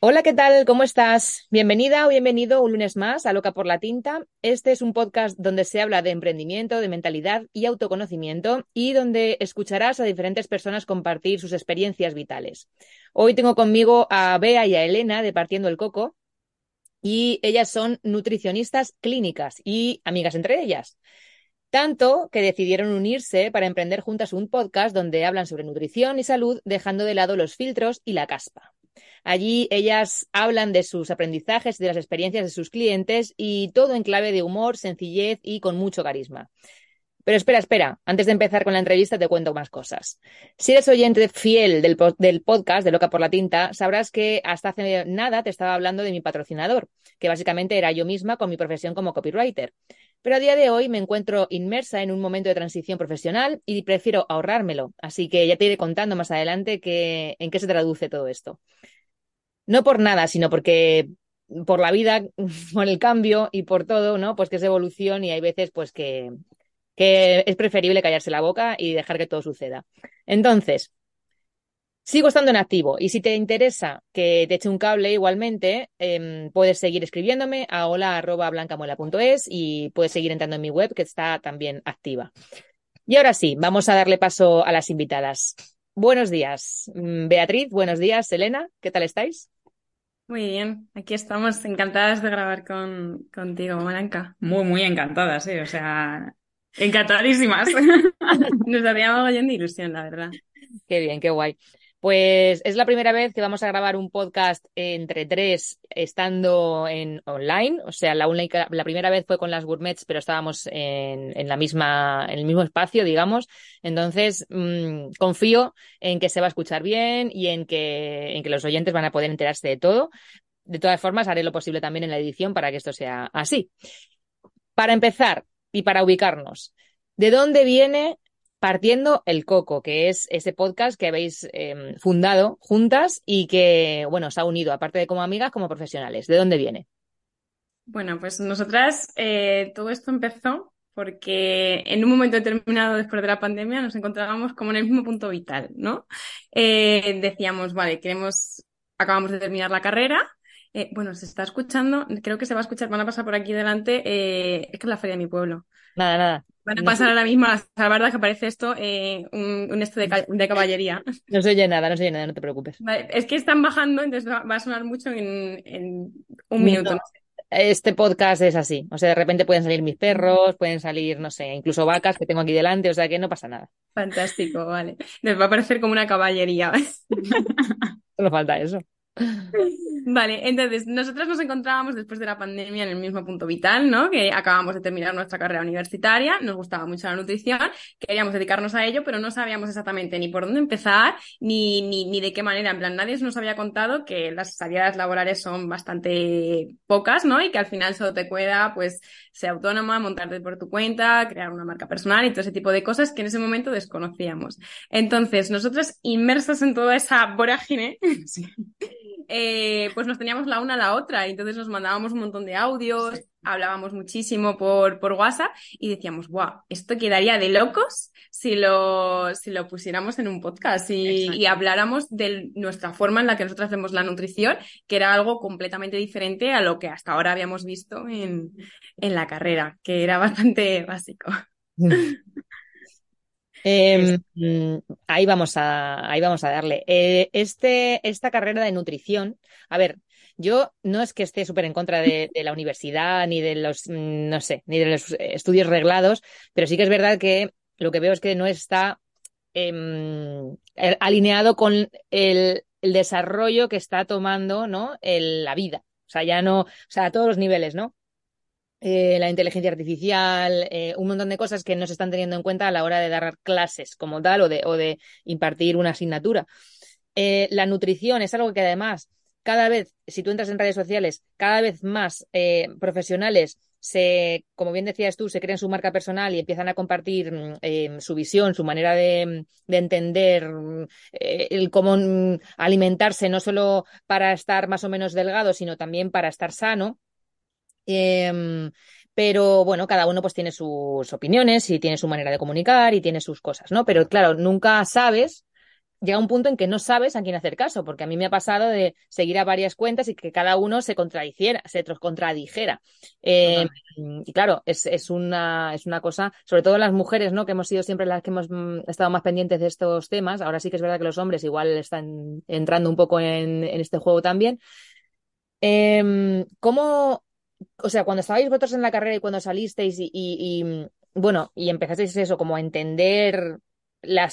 Hola, ¿qué tal? ¿Cómo estás? Bienvenida o bienvenido un lunes más a Loca por la Tinta. Este es un podcast donde se habla de emprendimiento, de mentalidad y autoconocimiento y donde escucharás a diferentes personas compartir sus experiencias vitales. Hoy tengo conmigo a Bea y a Elena de Partiendo el Coco y ellas son nutricionistas clínicas y amigas entre ellas. Tanto que decidieron unirse para emprender juntas un podcast donde hablan sobre nutrición y salud, dejando de lado los filtros y la caspa. Allí ellas hablan de sus aprendizajes, de las experiencias de sus clientes y todo en clave de humor, sencillez y con mucho carisma. Pero espera, espera, antes de empezar con la entrevista te cuento más cosas. Si eres oyente fiel del, podcast de Loca por la Tinta, sabrás que hasta hace nada te estaba hablando de mi patrocinador, que básicamente era yo misma con mi profesión como copywriter. Pero a día de hoy me encuentro inmersa en un momento de transición profesional y prefiero ahorrármelo, así que ya te iré contando más adelante en qué se traduce todo esto. No por nada, sino porque por la vida, por el cambio y por todo, ¿no? Pues que es evolución y hay veces pues que, que es preferible callarse la boca y dejar que todo suceda. Entonces, sigo estando en activo y si te interesa que te eche un cable igualmente, eh, puedes seguir escribiéndome a hola.blancamuela.es y puedes seguir entrando en mi web que está también activa. Y ahora sí, vamos a darle paso a las invitadas. Buenos días, mm, Beatriz, buenos días, Elena, ¿qué tal estáis? Muy bien, aquí estamos encantadas de grabar con, contigo, Blanca. Muy, muy encantadas, ¿eh? O sea, encantadísimas. Nos había mogollón de ilusión, la verdad. Qué bien, qué guay. Pues es la primera vez que vamos a grabar un podcast entre tres estando en online. O sea, la la primera vez fue con las gourmets, pero estábamos en, en la misma, el mismo espacio, digamos. Entonces, mmm, confío en que se va a escuchar bien y en que, en que los oyentes van a poder enterarse de todo. De todas formas, haré lo posible también en la edición para que esto sea así. Para empezar y para ubicarnos, ¿de dónde viene Partiendo el Coco, que es ese podcast que habéis eh, fundado juntas y que, bueno, os ha unido, aparte de como amigas, como profesionales. ¿De dónde viene? Bueno, pues nosotras, eh, todo esto empezó porque en un momento determinado después de la pandemia nos encontrábamos como en el mismo punto vital, ¿no? Eh, decíamos, vale, queremos, acabamos de terminar la carrera, eh, bueno, se está escuchando, creo que se va a escuchar, van a pasar por aquí delante, eh, es que es la feria de mi pueblo. Nada, nada. Van a pasar ahora mismo a la verdad que parece esto eh, un, un, esto de, de, caballería. No se oye nada, no se oye nada, no te preocupes. Vale, es que están bajando, entonces va, va a sonar mucho en, en un minuto. No. Este podcast es así, o sea, de repente pueden salir mis perros, pueden salir, no sé, incluso vacas que tengo aquí delante, o sea que no pasa nada. Fantástico, vale. Les va a parecer como una caballería. Solo falta eso. Vale, entonces nosotros nos encontrábamos después de la pandemia en el mismo punto vital, ¿no? Que acabamos de terminar nuestra carrera universitaria, nos gustaba mucho la nutrición, queríamos dedicarnos a ello, pero no sabíamos exactamente ni por dónde empezar, ni, ni, ni de qué manera. En plan, nadie nos había contado que las salidas laborales son bastante pocas, ¿no? Y que al final solo te queda, pues, ser autónoma, montarte por tu cuenta, crear una marca personal y todo ese tipo de cosas que en ese momento desconocíamos. Entonces, nosotros inmersos en toda esa vorágine, sí. eh, pues nos teníamos la una a la otra y entonces nos mandábamos un montón de audios, sí. hablábamos muchísimo por, por WhatsApp y decíamos, wow, esto quedaría de locos si lo, si lo pusiéramos en un podcast y, y, habláramos de nuestra forma en la que nosotros hacemos la nutrición, que era algo completamente diferente a lo que hasta ahora habíamos visto en, en la carrera, que era bastante básico. Eh, ahí vamos a, ahí vamos a darle. Eh, este, esta carrera de nutrición, a ver, yo no es que esté súper en contra de, la universidad, ni de los, mm, no sé, ni de los estudios reglados, pero sí que es verdad que lo que veo es que no está em, alineado con el, desarrollo que está tomando, ¿no? la vida. O sea, ya no, o sea, a todos los niveles, ¿no? Eh, la inteligencia artificial, eh, un montón de cosas que no se están teniendo en cuenta a la hora de dar clases como tal o de, o de impartir una asignatura. Eh, la nutrición es algo que además cada vez, si tú entras en redes sociales, cada vez más profesionales se, como bien decías tú, se crean su marca personal y empiezan a compartir mm, su visión, su manera de, entender mm, el cómo mm, alimentarse, no solo para estar más o menos delgado, sino también para estar sano. Em, pero bueno, cada uno pues tiene sus opiniones y tiene su manera de comunicar y tiene sus cosas, ¿no? Pero claro, nunca sabes, llega un punto en que no sabes a quién hacer caso, porque a mí me ha pasado de seguir a varias cuentas y que cada uno se contradiciera, se contradijera. Em, y claro, es, es, una, es una cosa, sobre todo las mujeres, ¿no? Que hemos sido siempre las que hemos mm, estado más pendientes de estos temas. Ahora sí que es verdad que los hombres igual están entrando un poco en, en este juego también. Eh, ¿Cómo o sea, cuando estabais vosotros en la carrera y cuando salisteis y, bueno, y empezasteis eso, como a entender la,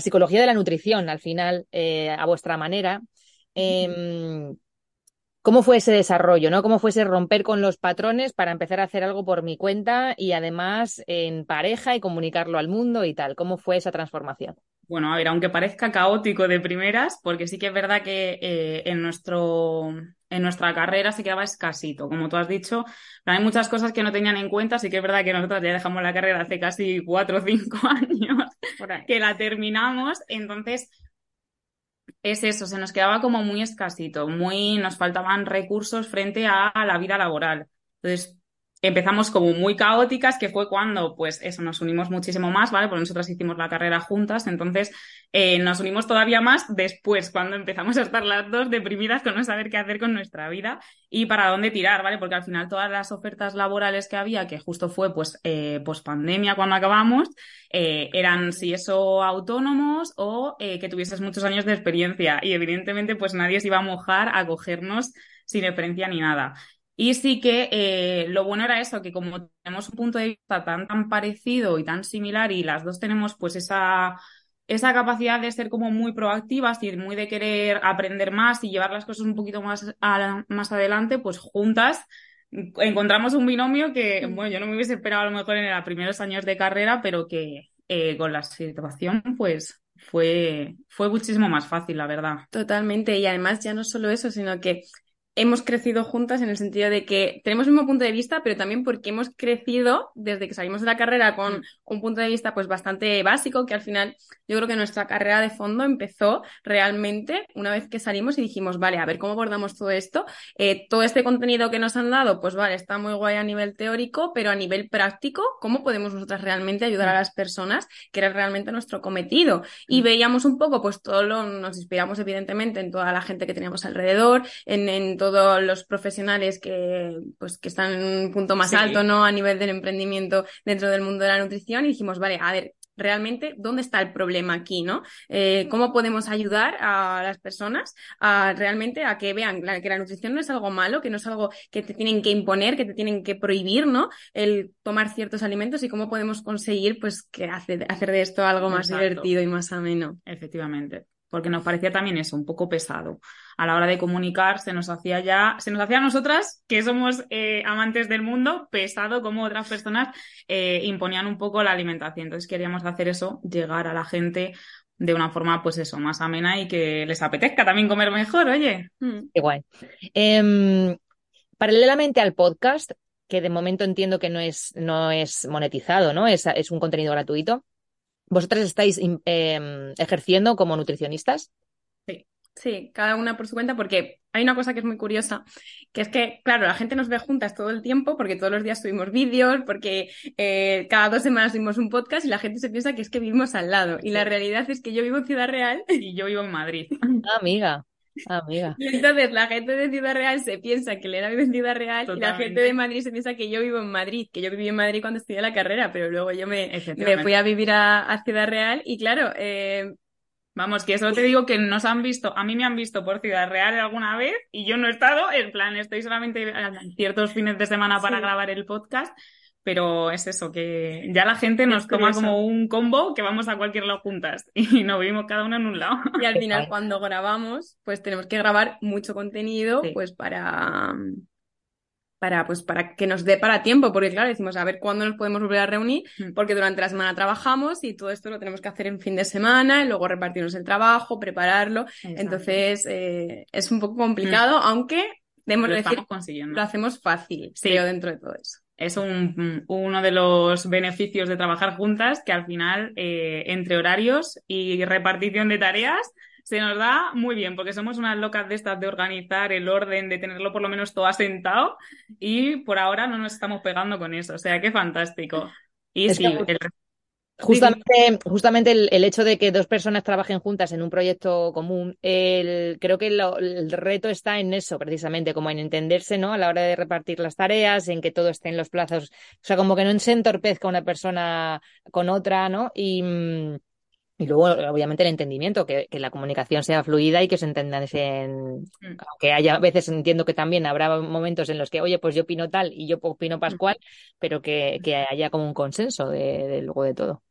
psicología de la nutrición al final, eh, a vuestra manera, em, ¿cómo fue ese desarrollo, no? ¿Cómo fue ese romper con los patrones para empezar a hacer algo por mi cuenta y además en pareja y comunicarlo al mundo y tal? ¿Cómo fue esa transformación? Bueno, a ver, aunque parezca caótico de primeras, porque sí que es verdad que eh, en, nuestro, en nuestra carrera se quedaba escasito. Como tú has dicho, hay muchas cosas que no tenían en cuenta, sí que es verdad que nosotros ya dejamos la carrera hace casi cuatro o cinco años que la terminamos, entonces es eso, se nos quedaba como muy escasito, muy, nos faltaban recursos frente a la vida laboral. Entonces, empezamos como muy caóticas, que fue cuando, pues eso, nos unimos muchísimo más, ¿vale? Porque nosotras hicimos la carrera juntas, entonces eh, nos unimos todavía más después, cuando empezamos a estar las dos deprimidas con no saber qué hacer con nuestra vida y para dónde tirar, ¿vale? Porque al final todas las ofertas laborales que había, que justo fue pues eh, pandemia cuando acabamos, eh, eran si eso autónomos o eh, que tuvieses muchos años de experiencia y evidentemente pues nadie se iba a mojar a cogernos sin experiencia ni nada. Y sí que eh, lo bueno era eso, que como tenemos un punto de vista tan, tan parecido y tan similar y las dos tenemos pues esa, esa capacidad de ser como muy proactivas y muy de querer aprender más y llevar las cosas un poquito más, más adelante, pues juntas encontramos un binomio que, bueno, yo no me hubiese esperado a lo mejor en los primeros años de carrera, pero que eh, con la situación pues fue, fue muchísimo más fácil, la verdad. Totalmente. Y además ya no solo eso, sino que hemos crecido juntas en el sentido de que tenemos el mismo punto de vista, pero también porque hemos crecido desde que salimos de la carrera con un punto de vista pues bastante básico, que al final yo creo que nuestra carrera de fondo empezó realmente una vez que salimos y dijimos, vale, a ver cómo abordamos todo esto. Eh, todo este contenido que nos han dado, pues vale, está muy guay a nivel teórico, pero a nivel práctico, ¿cómo podemos nosotras realmente ayudar a las personas? Que era realmente nuestro cometido. Y veíamos un poco, pues todo lo, nos inspiramos evidentemente en toda la gente que teníamos alrededor, en, en todos los profesionales que, pues, que están en un punto más alto, ¿no? A nivel del emprendimiento dentro del mundo de la nutrición y dijimos, vale, a ver, realmente dónde está el problema aquí, ¿no? Eh, ¿Cómo podemos ayudar a las personas a realmente a que vean que la nutrición no es algo malo, que no es algo que te tienen que imponer, que te tienen que prohibir, ¿no? El tomar ciertos alimentos y cómo podemos conseguir, pues, que hacer, hacer de esto algo más divertido y más ameno. Efectivamente porque nos parecía también eso, un poco pesado. A la hora de comunicar se nos hacía ya, se nos hacía a nosotras, que somos eh, amantes del mundo, pesado como otras personas eh, imponían un poco la alimentación. Entonces queríamos hacer eso, llegar a la gente de una forma, pues eso, más amena y que les apetezca también comer mejor, oye. Mm. Qué em, paralelamente al podcast, que de momento entiendo que no es, no es monetizado, ¿no? Es, es un contenido gratuito. ¿Vosotras estáis em, ejerciendo como nutricionistas? Sí, sí, cada una por su cuenta, porque hay una cosa que es muy curiosa, que es que, claro, la gente nos ve juntas todo el tiempo, porque todos los días subimos vídeos, porque eh, cada dos semanas subimos un podcast y la gente se piensa que es que vivimos al lado. Y la realidad es que yo vivo en Ciudad Real y yo vivo en Madrid. Ah, amiga. Amiga. Y entonces la gente de Ciudad Real se piensa que Elena vive en Ciudad Real y la gente de Madrid se piensa que yo vivo en Madrid, que yo viví en Madrid cuando estudié la carrera, pero luego yo me, me fui a vivir a, Ciudad Real y claro, eh, Vamos, que eso te digo que nos han visto, a mí me han visto por Ciudad Real alguna vez y yo no he estado, en plan, estoy solamente ciertos fines de semana para grabar el podcast, pero es eso, que ya la gente nos toma como un combo que vamos a cualquier lado juntas y nos vivimos cada uno en un lado. Y al final cuando grabamos, pues tenemos que grabar mucho contenido, pues para para, pues, para que nos dé para tiempo, porque claro, decimos a ver cuándo nos podemos volver a reunir, mm. porque durante la semana trabajamos y todo esto lo tenemos que hacer en fin de semana, y luego repartirnos el trabajo, prepararlo. Entonces, eh, es un poco complicado, mm. aunque debemos decir, consiguiendo. lo hacemos fácil, sí. creo, dentro de todo eso. Es un, uno de los beneficios de trabajar juntas, que al final, eh, entre horarios y repartición de tareas, se nos da muy bien, porque somos unas locas de estas de organizar el orden, de tenerlo por lo menos todo asentado, y por ahora no nos estamos pegando con eso. O sea, qué fantástico. Y sí, Justamente, justamente el, hecho de que dos personas trabajen juntas en un proyecto común, el, creo que el reto está en eso, precisamente, como en entenderse, ¿no? A la hora de repartir las tareas, en que todo esté en los plazos. O sea, como que no se entorpezca una persona con otra, ¿no? Y, mm, y luego, obviamente, el entendimiento, que, la comunicación sea fluida y que se entendan en... Mm. Aunque haya veces, entiendo que también habrá momentos en los que, oye, pues yo opino tal y yo opino pascual, pero que, que haya como un consenso de, de luego de todo.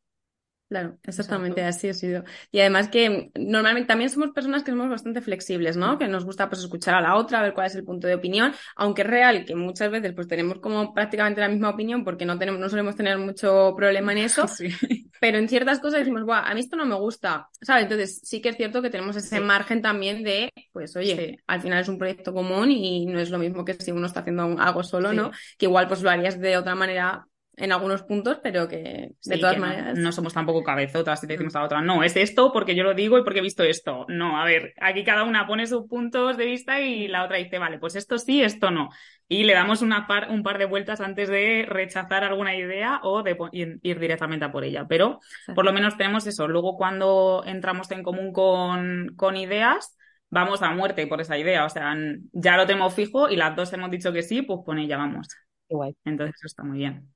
Claro, exactamente, así ha sido. Y además que normalmente también somos personas que somos bastante flexibles, ¿no? Que nos gusta pues escuchar a la otra, ver cuál es el punto de opinión, aunque es real que muchas veces pues tenemos como prácticamente la misma opinión porque no tenemos, no solemos tener mucho problema en eso, pero en ciertas cosas decimos, Buah, a mí esto no me gusta, ¿sabes? Entonces sí que es cierto que tenemos ese margen también de, pues oye, al final es un proyecto común y no es lo mismo que si uno está haciendo algo solo, ¿no? Que igual pues lo harías de otra manera en algunos puntos, pero que de todas maneras. No, somos tampoco cabezotas si decimos a la otra, no, es esto porque yo lo digo y porque he visto esto. No, a ver, aquí cada una pone sus puntos de vista y la otra dice, vale, pues esto sí, esto no. Y le damos una par, un par de vueltas antes de rechazar alguna idea o de ir, directamente a por ella. Pero por lo menos tenemos eso. Luego, cuando entramos en común con, con ideas, vamos a muerte por esa idea. O sea, ya lo tenemos fijo y las dos hemos dicho que sí, pues con ella vamos. Igual. Entonces, eso está muy bien.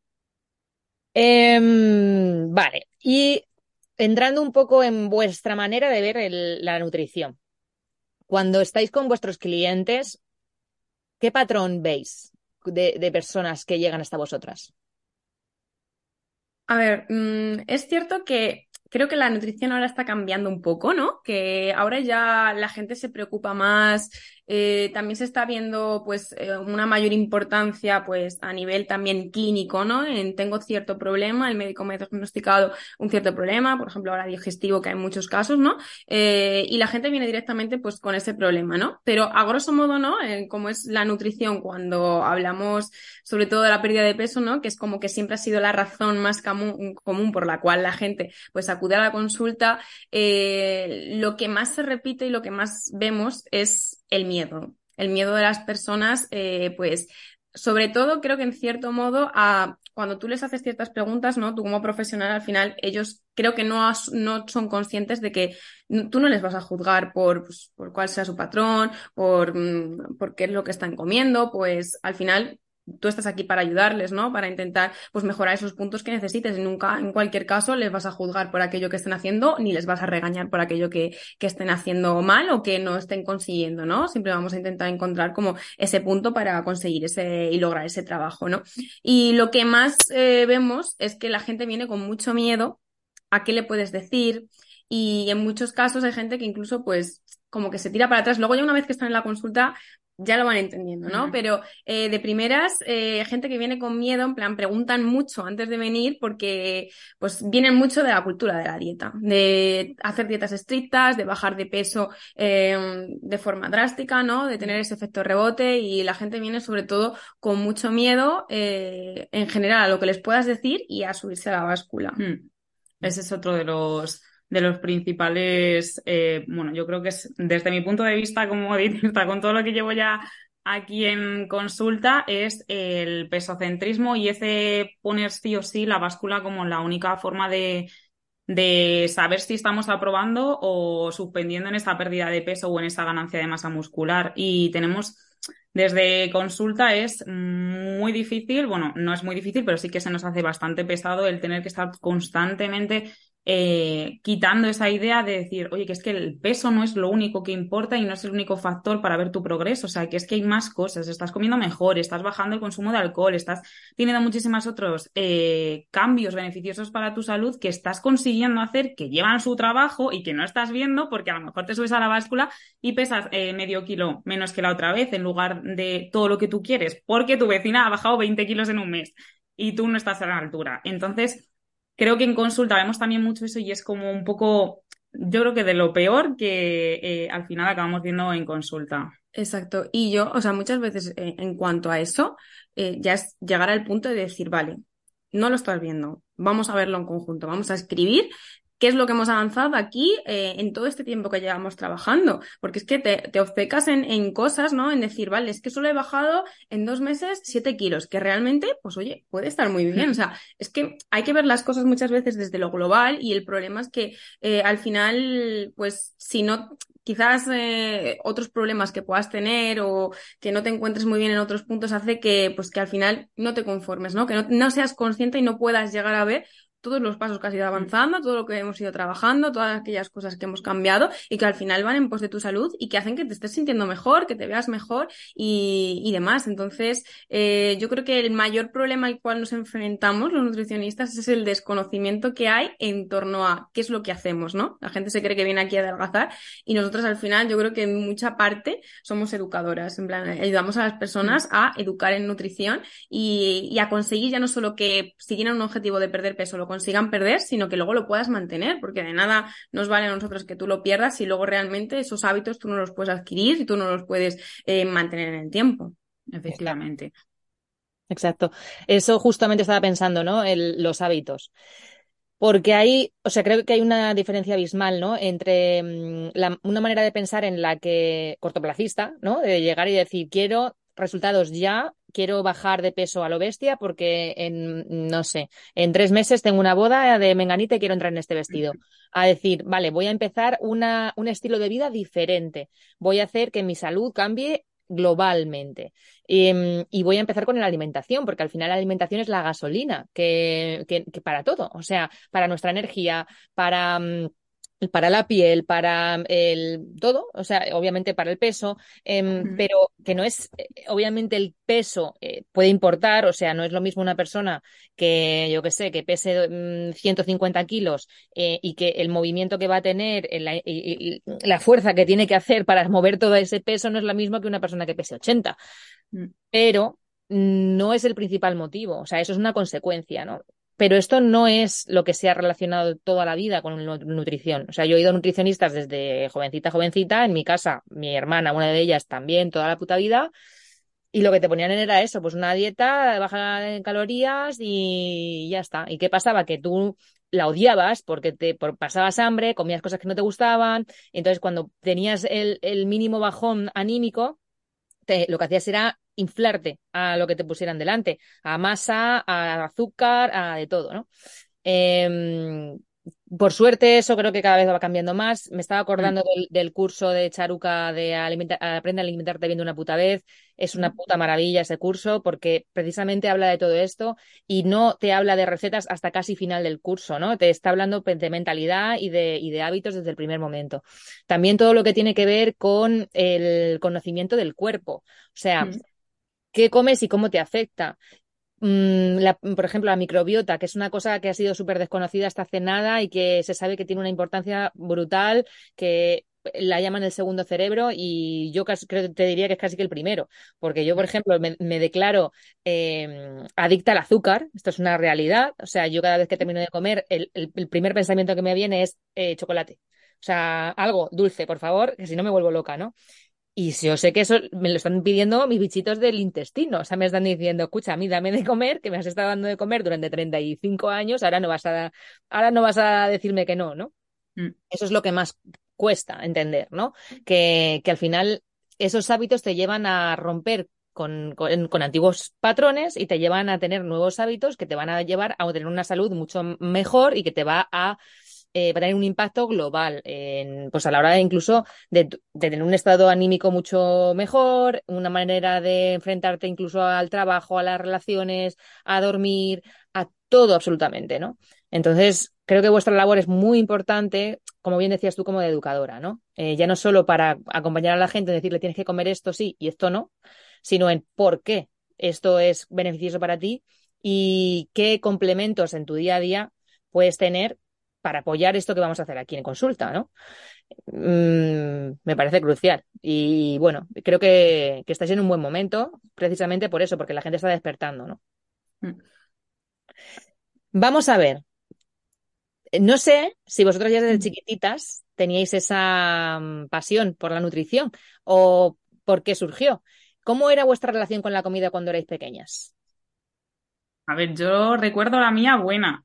Em, vale, y entrando un poco en vuestra manera de ver la nutrición. Cuando estáis con vuestros clientes, ¿qué patrón veis de, personas que llegan hasta vosotras? A ver, mm, es cierto que creo que la nutrición ahora está cambiando un poco, ¿no? Que ahora ya la gente se preocupa más eh, también se está viendo pues eh, una mayor importancia pues a nivel también clínico, ¿no? En tengo cierto problema, el médico me ha diagnosticado un cierto problema, por ejemplo ahora digestivo que hay muchos casos, ¿no? Eh, y la gente viene directamente pues con ese problema, ¿no? Pero a grosso modo, ¿no? como es la nutrición cuando hablamos sobre todo de la pérdida de peso, ¿no? Que es como que siempre ha sido la razón más común, común por la cual la gente pues acude a la consulta, lo que más se repite y lo que más vemos es el miedo. El miedo de las personas, eh, pues, sobre todo creo que en cierto modo, a, cuando tú les haces ciertas preguntas, ¿no? Tú como profesional, al final, ellos creo que no, no son conscientes de que tú no les vas a juzgar por, pues, por cuál sea su patrón, por, mm, por qué es lo que están comiendo, pues al final tú estás aquí para ayudarles, ¿no? Para intentar pues mejorar esos puntos que necesites nunca, en cualquier caso, les vas a juzgar por aquello que estén haciendo ni les vas a regañar por aquello que, que estén haciendo mal o que no estén consiguiendo, ¿no? Siempre vamos a intentar encontrar como ese punto para conseguir ese y lograr ese trabajo, ¿no? Y lo que más eh, vemos es que la gente viene con mucho miedo a qué le puedes decir y en muchos casos hay gente que incluso pues como que se tira para atrás. Luego ya una vez que están en la consulta, ya lo van entendiendo, ¿no? Pero eh, de primeras, eh, gente que viene con miedo, en plan, preguntan mucho antes de venir porque, pues, vienen mucho de la cultura de la dieta, de hacer dietas estrictas, de bajar de peso eh, de forma drástica, ¿no? De tener ese efecto rebote y la gente viene sobre todo con mucho miedo en general a lo que les puedas decir y a subirse a la báscula. Hmm. Ese es otro de los de los principales, eh, bueno, yo creo que es desde mi punto de vista como dietista, con todo lo que llevo ya aquí en consulta, es el pesocentrismo y ese poner sí o sí la báscula como la única forma de, de saber si estamos aprobando o suspendiendo en esa pérdida de peso o en esa ganancia de masa muscular. Y tenemos desde consulta es muy difícil, bueno, no es muy difícil, pero sí que se nos hace bastante pesado el tener que estar constantemente eh, quitando esa idea de decir, oye, que es que el peso no es lo único que importa y no es el único factor para ver tu progreso, o sea, que es que hay más cosas, estás comiendo mejor, estás bajando el consumo de alcohol, estás teniendo muchísimos otros eh, cambios beneficiosos para tu salud que estás consiguiendo hacer, que llevan su trabajo y que no estás viendo porque a lo mejor te subes a la báscula y pesas eh, medio kilo menos que la otra vez en lugar de todo lo que tú quieres, porque tu vecina ha bajado 20 kilos en un mes y tú no estás a la altura. Entonces, creo que en consulta vemos también mucho eso y es como un poco, yo creo que de lo peor que eh, al final acabamos viendo en consulta. Exacto. Y yo, o sea, muchas veces eh, en cuanto a eso, eh, ya es llegar al punto de decir, vale, no lo estás viendo, vamos a verlo en conjunto, vamos a escribir qué es lo que hemos avanzado aquí eh, en todo este tiempo que llevamos trabajando. Porque es que te, te obcecas en, en, cosas, ¿no? En decir, vale, es que solo he bajado en dos meses siete kilos, que realmente, pues oye, puede estar muy bien. O sea, es que hay que ver las cosas muchas veces desde lo global y el problema es que eh, al final, pues si no quizás eh, otros problemas que puedas tener o que no te encuentres muy bien en otros puntos hace que pues que al final no te conformes, ¿no? Que no, no seas consciente y no puedas llegar a ver todos los pasos que has ido mm. avanzando, todo lo que hemos ido trabajando, todas aquellas cosas que hemos cambiado y que al final van en pos de tu salud y que hacen que te estés sintiendo mejor, que te veas mejor y, y demás. Entonces, eh, yo creo que el mayor problema al cual nos enfrentamos los nutricionistas es el desconocimiento que hay en torno a qué es lo que hacemos, ¿no? La gente se cree que viene aquí a adelgazar y nosotros al final yo creo que en mucha parte somos educadoras, en plan, ayudamos a las personas mm. a educar en nutrición y, y a conseguir ya no solo que si tienen un objetivo de perder peso, lo consigan perder, sino que luego lo puedas mantener, porque de nada nos vale a nosotros que tú lo pierdas si luego realmente esos hábitos tú no los puedes adquirir y tú no los puedes eh, mantener en el tiempo. Efectivamente. Exacto. Eso justamente estaba pensando, ¿no? El, los hábitos. Porque hay, o sea, creo que hay una diferencia abismal, ¿no? Entre mm, la, una manera de pensar en la que cortoplacista, ¿no? De llegar y decir, quiero resultados ya, quiero bajar de peso a lo bestia porque en, no sé, en tres meses tengo una boda de menganita y quiero entrar en este vestido. A decir, vale, voy a empezar una, un estilo de vida diferente. Voy a hacer que mi salud cambie globalmente. Y, y, voy a empezar con la alimentación, porque al final la alimentación es la gasolina que, que, que para todo, o sea, para nuestra energía, para mm, para la piel, para el todo, o sea, obviamente para el peso, eh, pero que no es, eh, obviamente el peso eh, puede importar, o sea, no es lo mismo una persona que, yo que sé, que pese 150 mm, kilos eh, y que el movimiento que va a tener, la, y, y, la, fuerza que tiene que hacer para mover todo ese peso no es lo mismo que una persona que pese 80. Mm. Pero no es el principal motivo, o sea, eso es una consecuencia, ¿no? Pero esto no es lo que se ha relacionado toda la vida con nutrición. O sea, yo he ido a nutricionistas desde jovencita, jovencita. En mi casa, mi hermana, una de ellas también, toda la puta vida. Y lo que te ponían era eso, pues una dieta baja en calorías y ya está. ¿Y qué pasaba? Que tú la odiabas porque te pasabas hambre, comías cosas que no te gustaban. entonces, cuando tenías el, el mínimo bajón anímico, te, lo que hacías era inflarte a lo que te pusieran delante, a masa, a azúcar, a de todo, ¿no? Eh, por suerte, eso creo que cada vez va cambiando más. Me estaba acordando del, del curso de Charuca de Aprende a alimentarte viendo una puta vez. Es una puta maravilla ese curso porque precisamente habla de todo esto y no te habla de recetas hasta casi final del curso, ¿no? Te está hablando de mentalidad y de, y de hábitos desde el primer momento. También todo lo que tiene que ver con el conocimiento del cuerpo. O sea, mm qué comes y cómo te afecta. Mm, la, por ejemplo, la microbiota, que es una cosa que ha sido súper desconocida hasta hace nada y que se sabe que tiene una importancia brutal, que la llaman el segundo cerebro y yo casi, creo, te diría que es casi que el primero, porque yo, por ejemplo, me, me declaro eh, adicta al azúcar, esto es una realidad, o sea, yo cada vez que termino de comer, el, el, el primer pensamiento que me viene es eh, chocolate, o sea, algo dulce, por favor, que si no me vuelvo loca, ¿no? Y yo sé que eso me lo están pidiendo mis bichitos del intestino. O sea, me están diciendo, escucha, a mí dame de comer, que me has estado dando de comer durante 35 años, ahora no vas a, ahora no vas a decirme que no, ¿no? Mm. Eso es lo que más cuesta entender, ¿no? Que, que al final esos hábitos te llevan a romper con, con, con, antiguos patrones y te llevan a tener nuevos hábitos que te van a llevar a tener una salud mucho mejor y que te va a eh, va a tener un impacto global, en, pues a la hora de incluso de, tener un estado anímico mucho mejor, una manera de enfrentarte incluso al trabajo, a las relaciones, a dormir, a todo absolutamente, ¿no? Entonces, creo que vuestra labor es muy importante, como bien decías tú, como de educadora, ¿no? Eh, ya no solo para acompañar a la gente, decirle tienes que comer esto sí y esto no, sino en por qué esto es beneficioso para ti y qué complementos en tu día a día puedes tener para apoyar esto que vamos a hacer aquí en consulta, ¿no? Mm, me parece crucial. Y bueno, creo que, que, estáis en un buen momento, precisamente por eso, porque la gente está despertando, ¿no? Mm. Vamos a ver. No sé si vosotros ya desde mm. chiquititas teníais esa pasión por la nutrición o por qué surgió. ¿Cómo era vuestra relación con la comida cuando erais pequeñas? A ver, yo recuerdo la mía buena.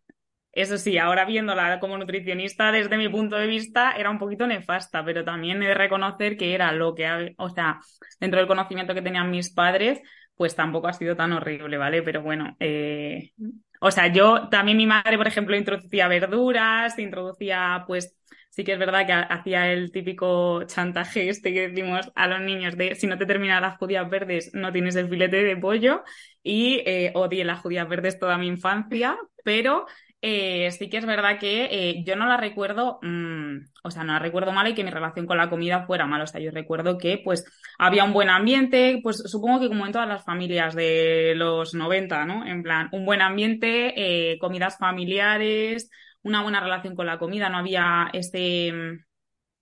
Eso sí, ahora viéndola como nutricionista, desde mi punto de vista, era un poquito nefasta, pero también he de reconocer que era lo que, o sea, dentro del conocimiento que tenían mis padres, pues tampoco ha sido tan horrible, ¿vale? Pero bueno, eh, o sea, yo también mi madre, por ejemplo, introducía verduras, introducía, pues, sí que es verdad que hacía el típico chantaje este que decimos a los niños de si no te terminan las judías verdes, no tienes el filete de pollo. Y eh, odié las judías verdes toda mi infancia, pero eh, sí que es verdad que eh, yo no la recuerdo, mm, o sea, no la recuerdo mal y que mi relación con la comida fuera mala. O sea, yo recuerdo que pues había un buen ambiente, pues supongo que como en todas las familias de los 90, ¿no? En plan, un buen ambiente, eh, comidas familiares, una buena relación con la comida, no había este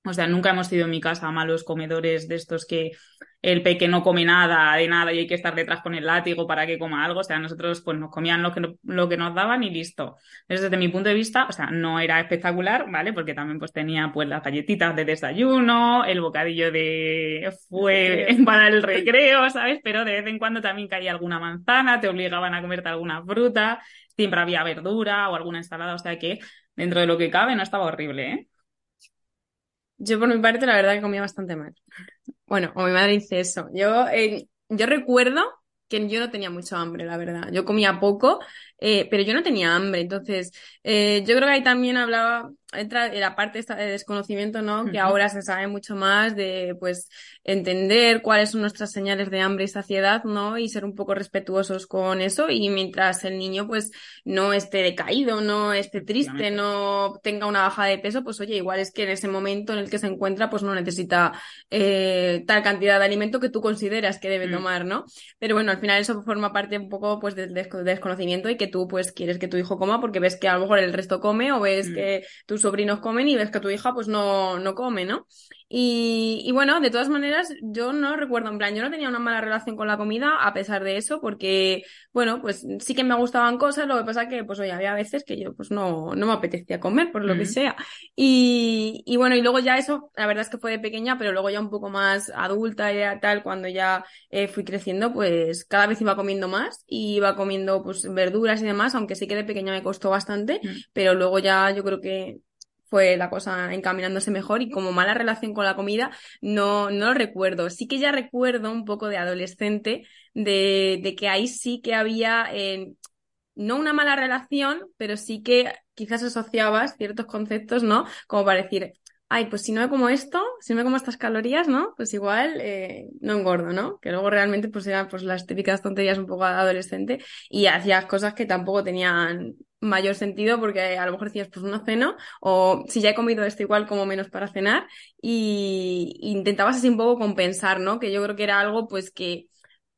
o sea, nunca hemos sido en mi casa malos comedores de estos que el peque no come nada de nada y hay que estar detrás con el látigo para que coma algo. O sea, nosotros pues nos comían lo que, lo que nos daban y listo. desde mi punto de vista, o sea, no era espectacular, ¿vale? Porque también pues tenía pues las galletitas de desayuno, el bocadillo de fue para el recreo, ¿sabes? Pero de vez en cuando también caía alguna manzana, te obligaban a comerte alguna fruta, siempre había verdura o alguna ensalada, o sea que dentro de lo que cabe no estaba horrible, ¿eh? Yo por mi parte la verdad que comía bastante mal. Bueno, o mi madre dice eso. Yo, eh, yo recuerdo que yo no tenía mucho hambre, la verdad. Yo comía poco, eh, pero yo no tenía hambre. Entonces, eh, yo creo que ahí también hablaba, entra la parte de desconocimiento, ¿no? Que ahora se sabe mucho más de, pues, entender cuáles son nuestras señales de hambre y saciedad, ¿no? Y ser un poco respetuosos con eso. Y mientras el niño, pues, no esté decaído, no esté triste, no tenga una baja de peso, pues, oye, igual es que en ese momento en el que se encuentra, pues, no necesita eh, tal cantidad de alimento que tú consideras que debe mm. tomar, ¿no? Pero bueno, al final eso forma parte un poco, pues, del desconocimiento y que tú, pues, quieres que tu hijo coma porque ves que a lo mejor el resto come o ves mm. que tus sobrinos comen y ves que tu hija, pues, no, no come, ¿no? Y, y, bueno, de todas maneras, yo no recuerdo, en plan, yo no tenía una mala relación con la comida a pesar de eso, porque, bueno, pues sí que me gustaban cosas, lo que pasa que, pues oye, había veces que yo, pues no, no me apetecía comer, por lo que sea. Y, y bueno, y luego ya eso, la verdad es que fue de pequeña, pero luego ya un poco más adulta y tal, cuando ya eh, fui creciendo, pues cada vez iba comiendo más y iba comiendo, pues, verduras y demás, aunque sí que de pequeña me costó bastante, pero luego ya yo creo que fue la cosa encaminándose mejor y como mala relación con la comida no, no lo recuerdo. Sí que ya recuerdo un poco de adolescente de, de que ahí sí que había eh, no una mala relación, pero sí que quizás asociabas ciertos conceptos, ¿no? Como para decir, ay, pues si no me como esto, si no me como estas calorías, ¿no? Pues igual eh, no engordo, ¿no? Que luego realmente pues eran pues las típicas tonterías un poco adolescente y hacías cosas que tampoco tenían mayor sentido porque a lo mejor decías pues no ceno o si ya he comido esto igual como menos para cenar y, intentabas así un poco compensar, ¿no? Que yo creo que era algo pues que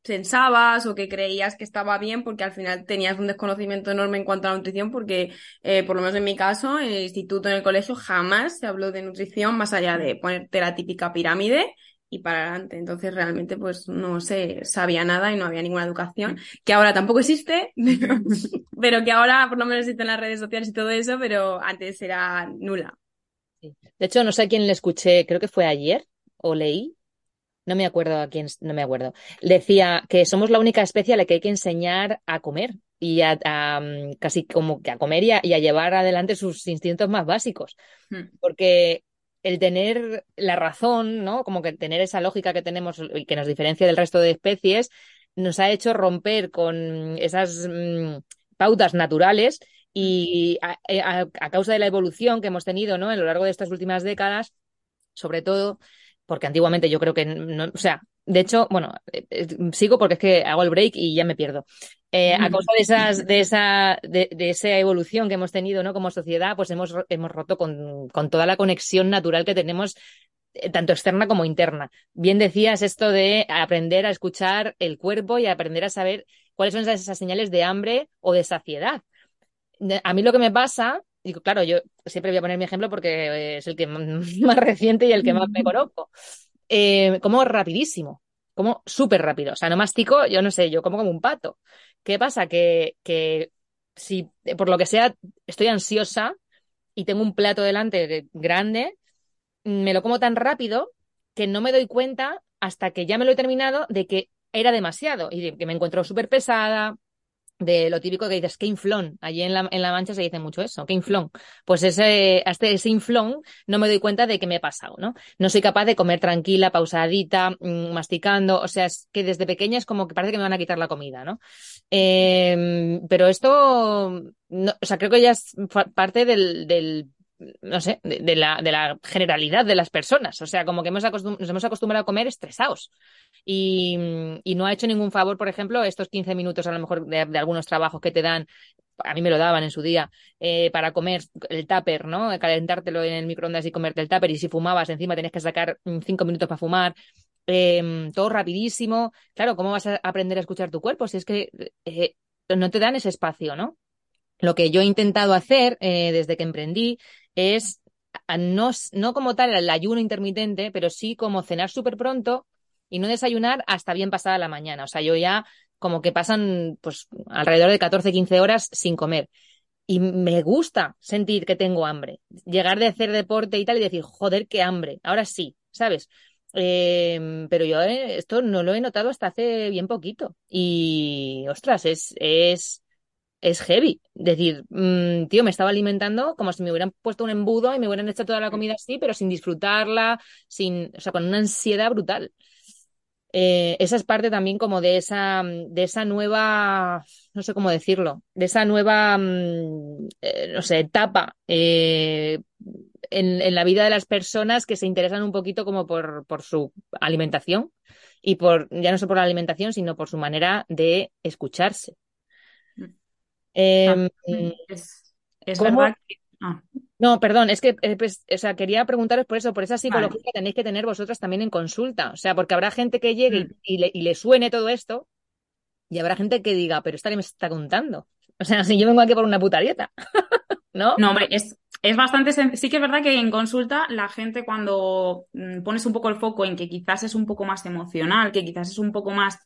pensabas o que creías que estaba bien porque al final tenías un desconocimiento enorme en cuanto a la nutrición porque eh, por lo menos en mi caso en el instituto en el colegio jamás se habló de nutrición más allá de ponerte la típica pirámide y para adelante. Entonces realmente pues no se sabía nada y no había ninguna educación, que ahora tampoco existe, pero, que ahora por lo menos existen las redes sociales y todo eso, pero antes era nula. De hecho, no sé a quién le escuché, creo que fue ayer o leí, no me acuerdo a quién, no me acuerdo. Decía que somos la única especie a la que hay que enseñar a comer y a, mm, casi como que a comer y a, llevar adelante sus instintos más básicos. Hmm. Porque el tener la razón, ¿no? Como que tener esa lógica que tenemos y que nos diferencia del resto de especies, nos ha hecho romper con esas mm, pautas naturales y eh, a, causa de la evolución que hemos tenido, ¿no? A lo largo de estas últimas décadas, sobre todo, porque antiguamente yo creo que no, o sea, de hecho, bueno, eh, eh, sigo porque es que hago el break y ya me pierdo. Eh, a causa de esas, de esa, de, esa evolución que hemos tenido, ¿no? Como sociedad, pues hemos, hemos roto con, con toda la conexión natural que tenemos tanto externa como interna. Bien decías esto de aprender a escuchar el cuerpo y aprender a saber cuáles son esas, señales de hambre o de saciedad. A mí lo que me pasa, digo, claro, yo siempre voy a poner mi ejemplo porque es el que más reciente y el que más me conozco eh, como rapidísimo, como súper rápido. O sea, no mastico, yo no sé, yo como como un pato. ¿Qué pasa? Que, que si por lo que sea estoy ansiosa y tengo un plato delante grande, me lo como tan rápido que no me doy cuenta hasta que ya me lo he terminado de que era demasiado y que me encuentro súper pesada, de lo típico que dices, que inflón. Allí en la, en la mancha se dice mucho eso, que inflón. Pues ese, hasta ese inflón no me doy cuenta de que me he pasado, ¿no? No soy capaz de comer tranquila, pausadita, mm, masticando. O sea, es que desde pequeña es como que parece que me van a quitar la comida, ¿no? Eh, pero esto, no, o sea, creo que ya es parte del no sé, de, la, de la generalidad de las personas. O sea, como que hemos nos hemos acostumbrado a comer estresados. Y, y, no ha hecho ningún favor, por ejemplo, estos 15 minutos a lo mejor de, algunos trabajos que te dan, a mí me lo daban en su día, eh, para comer el tupper, ¿no? Calentártelo en el microondas y comerte el tupper. Y si fumabas, encima tenías que sacar 5 minutos para fumar. Eh, todo rapidísimo. Claro, ¿cómo vas a aprender a escuchar tu cuerpo si es que eh, no te dan ese espacio, ¿no? Lo que yo he intentado hacer eh, desde que emprendí es no, no como tal el ayuno intermitente, pero sí como cenar súper pronto y no desayunar hasta bien pasada la mañana. O sea, yo ya como que pasan pues alrededor de 14, 15 horas sin comer. Y me gusta sentir que tengo hambre. Llegar de hacer deporte y tal y decir, joder, qué hambre. Ahora sí, ¿sabes? Eh, pero yo eh, esto no lo he notado hasta hace bien poquito. Y, ostras, es, es, es heavy. Decir, mm, tío, me estaba alimentando como si me hubieran puesto un embudo y me hubieran hecho toda la comida así, pero sin disfrutarla, sin, o sea, con una ansiedad brutal. Eh, esa es parte también como de esa, de esa nueva, no sé cómo decirlo, de esa nueva, mm, eh, no sé, etapa eh, en, en, la vida de las personas que se interesan un poquito como por, por su alimentación y por, ya no solo por la alimentación, sino por su manera de escucharse. Em, ah, es, verdad que... Ah. No, perdón, es que eh, pues, o sea, quería preguntaros por eso, por esa psicología que tenéis que tener vosotras también en consulta. O sea, porque habrá gente que llegue y, mm. le, suene todo esto y habrá gente que diga, pero esta que me está contando. O sea, si yo vengo aquí por una puta dieta, ¿no? No, hombre, es, es bastante Sí que es verdad que en consulta la gente cuando mm, pones un poco el foco en que quizás es un poco más emocional, que quizás es un poco más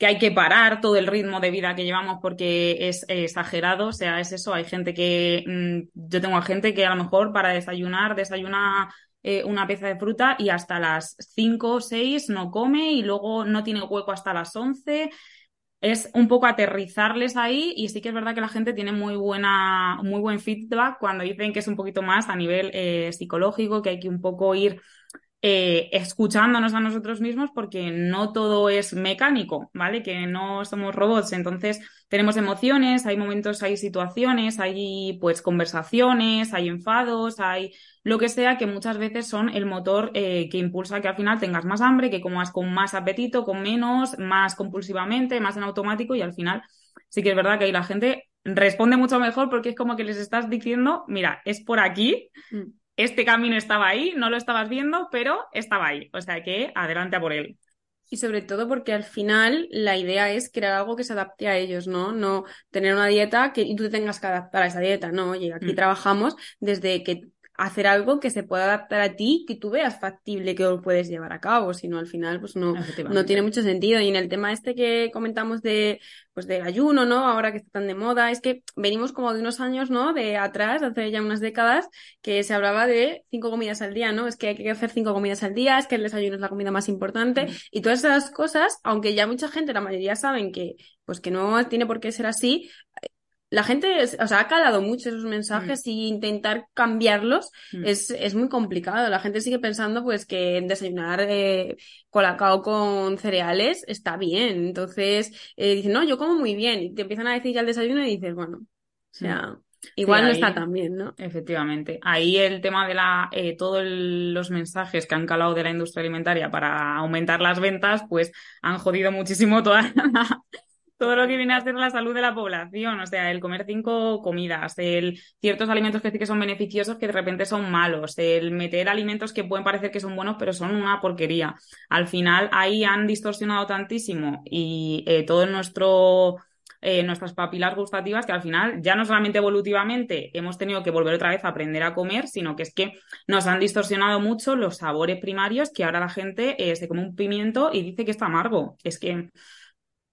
que hay que parar todo el ritmo de vida que llevamos porque es exagerado, o sea, es eso, hay gente que, mm, yo tengo a gente que a lo mejor para desayunar desayuna eh, una pieza de fruta y hasta las 5 o 6 no come y luego no tiene hueco hasta las 11. Es un poco aterrizarles ahí y sí que es verdad que la gente tiene muy buena, muy buen feedback cuando dicen que es un poquito más a nivel eh, psicológico, que hay que un poco ir eh, escuchándonos a nosotros mismos porque no todo es mecánico, ¿vale? Que no somos robots, entonces tenemos emociones, hay momentos, hay situaciones, hay pues conversaciones, hay enfados, hay lo que sea que muchas veces son el motor eh, que impulsa que al final tengas más hambre, que comas con más apetito, con menos, más compulsivamente, más en automático y al final sí que es verdad que ahí la gente responde mucho mejor porque es como que les estás diciendo, mira, es por aquí. Este camino estaba ahí, no lo estabas viendo, pero estaba ahí. O sea que adelante a por él. Y sobre todo porque al final la idea es crear algo que se adapte a ellos, ¿no? No tener una dieta que y tú te tengas que adaptar a esa dieta, no. Oye, aquí mm. trabajamos desde que hacer algo que se pueda adaptar a ti, que tú veas factible que lo puedes llevar a cabo, sino al final pues no, no tiene mucho sentido. Y en el tema este que comentamos de pues del ayuno, ¿no? Ahora que está tan de moda, es que venimos como de unos años, ¿no? De atrás, hace ya unas décadas, que se hablaba de cinco comidas al día, ¿no? Es que hay que hacer cinco comidas al día, es que el desayuno es la comida más importante, y todas esas cosas, aunque ya mucha gente, la mayoría saben que, pues que no tiene por qué ser así, la gente, o sea, ha calado mucho esos mensajes mm. y intentar cambiarlos mm. es, es, muy complicado. La gente sigue pensando pues que desayunar eh, colacao con cereales está bien. Entonces, eh, dicen, no, yo como muy bien. Y te empiezan a decir ya el desayuno y dices, bueno, o sea... Igual Sí, no ahí- está tan bien, ¿no? Efectivamente. Ahí el tema de la, eh, todos los mensajes que han calado de la industria alimentaria para aumentar las ventas, pues han jodido muchísimo toda la- todo lo que viene a ser la salud de la población. O sea, el comer cinco comidas, el ciertos alimentos que sí que son beneficiosos que de repente son malos, el meter alimentos que pueden parecer que son buenos pero son una porquería. Al final ahí han distorsionado tantísimo y eh, todo nuestro eh, nuestras papilas gustativas que al final ya no solamente evolutivamente hemos tenido que volver otra vez a aprender a comer, sino que es que nos han distorsionado mucho los sabores primarios que ahora la gente eh, se come un pimiento y dice que está amargo. Es que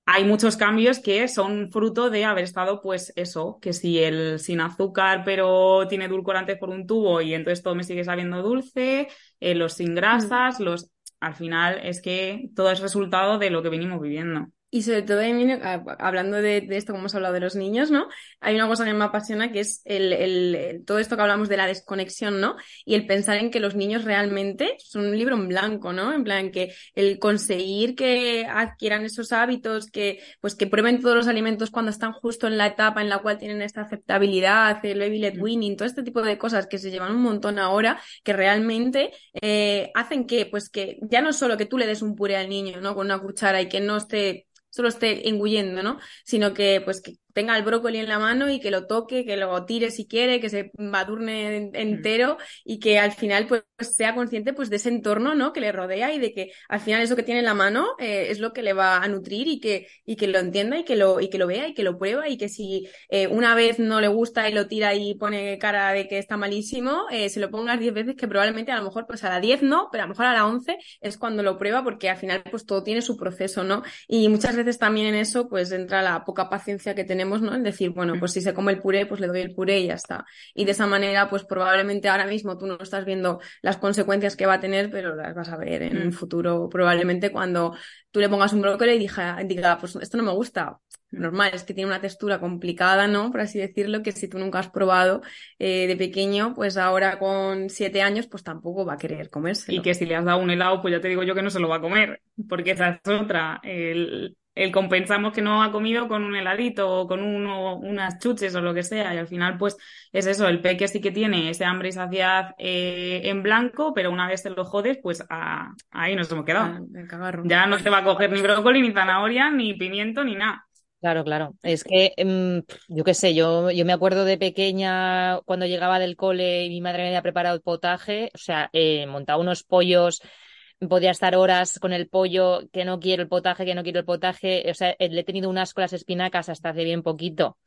hay muchos cambios que son fruto de haber estado, pues eso, que si el sin azúcar pero tiene edulcorantes por un tubo y entonces todo me sigue sabiendo dulce, eh, los sin grasas, los... Al final es que todo es resultado de lo que venimos viviendo. Y sobre todo, Emilio, a- hablando de, de esto, como hemos hablado de los niños, ¿no? Hay una cosa que me apasiona que es el, el- el- todo esto que hablamos de la desconexión, ¿no? Y el pensar en que los niños realmente son un libro en blanco, ¿no? En plan que el conseguir que adquieran esos hábitos, que pues que prueben todos los alimentos cuando están justo en la etapa en la cual tienen esta aceptabilidad, el baby led Mm. winning, todo este tipo de cosas que se llevan un montón ahora, que realmente eh, hacen que, pues que ya no solo que tú le des un puré al niño, ¿no? Con una cuchara y que no esté solo esté engullendo, ¿no? Sino que pues que tenga el brócoli en la mano y que lo toque, que lo tire si quiere, que se badurne en- entero y que al final pues sea consciente pues de ese entorno, ¿no? Que le rodea y de que al final eso que tiene en la mano eh, es lo que le va a nutrir y que, y que lo entienda y que lo, y que lo vea y que lo prueba y que si eh, una vez no le gusta y lo tira y pone cara de que está malísimo, eh, se lo pongas 10 veces que probablemente a lo mejor pues a la 10 no, pero a lo mejor a la 11 es cuando lo prueba porque al final pues todo tiene su proceso, ¿no? Y muchas veces también en eso pues entra la poca paciencia que tenemos, ¿no? En decir, bueno, pues si se come el puré, pues le doy el puré y ya está. Y de esa manera pues probablemente ahora mismo tú no estás viendo las consecuencias que va a tener, pero las vas a ver en un Mm. futuro probablemente cuando tú le pongas un brócoli y diga, diga pues esto no me gusta. Mm. Normal, es que tiene una textura complicada, ¿no? Por así decirlo, que si tú nunca has probado eh, de pequeño, pues ahora con siete años, pues tampoco va a querer comérselo. Y que si le has dado un helado, pues ya te digo yo que no se lo va a comer, porque esa es otra. El, el compensamos que no ha comido con un heladito o con uno, unas chuches o lo que sea, y al final, pues es eso, el peque sí que tiene ese hambre y saciedad eh, en blanco, pero una vez te lo jodes, pues a- ahí nos hemos Ah, quedado. cagarro. Ya no te va a coger ni brócoli, ni zanahoria, ni pimiento, ni nada. Claro, claro. Es que, em, yo qué sé, yo, yo me acuerdo de pequeña cuando llegaba del cole y mi madre me había preparado el potaje, o sea, eh, montaba unos pollos, podía estar horas con el pollo, que no quiero el potaje, que no quiero el potaje, o sea, eh, le he tenido un asco a las espinacas hasta hace bien poquito.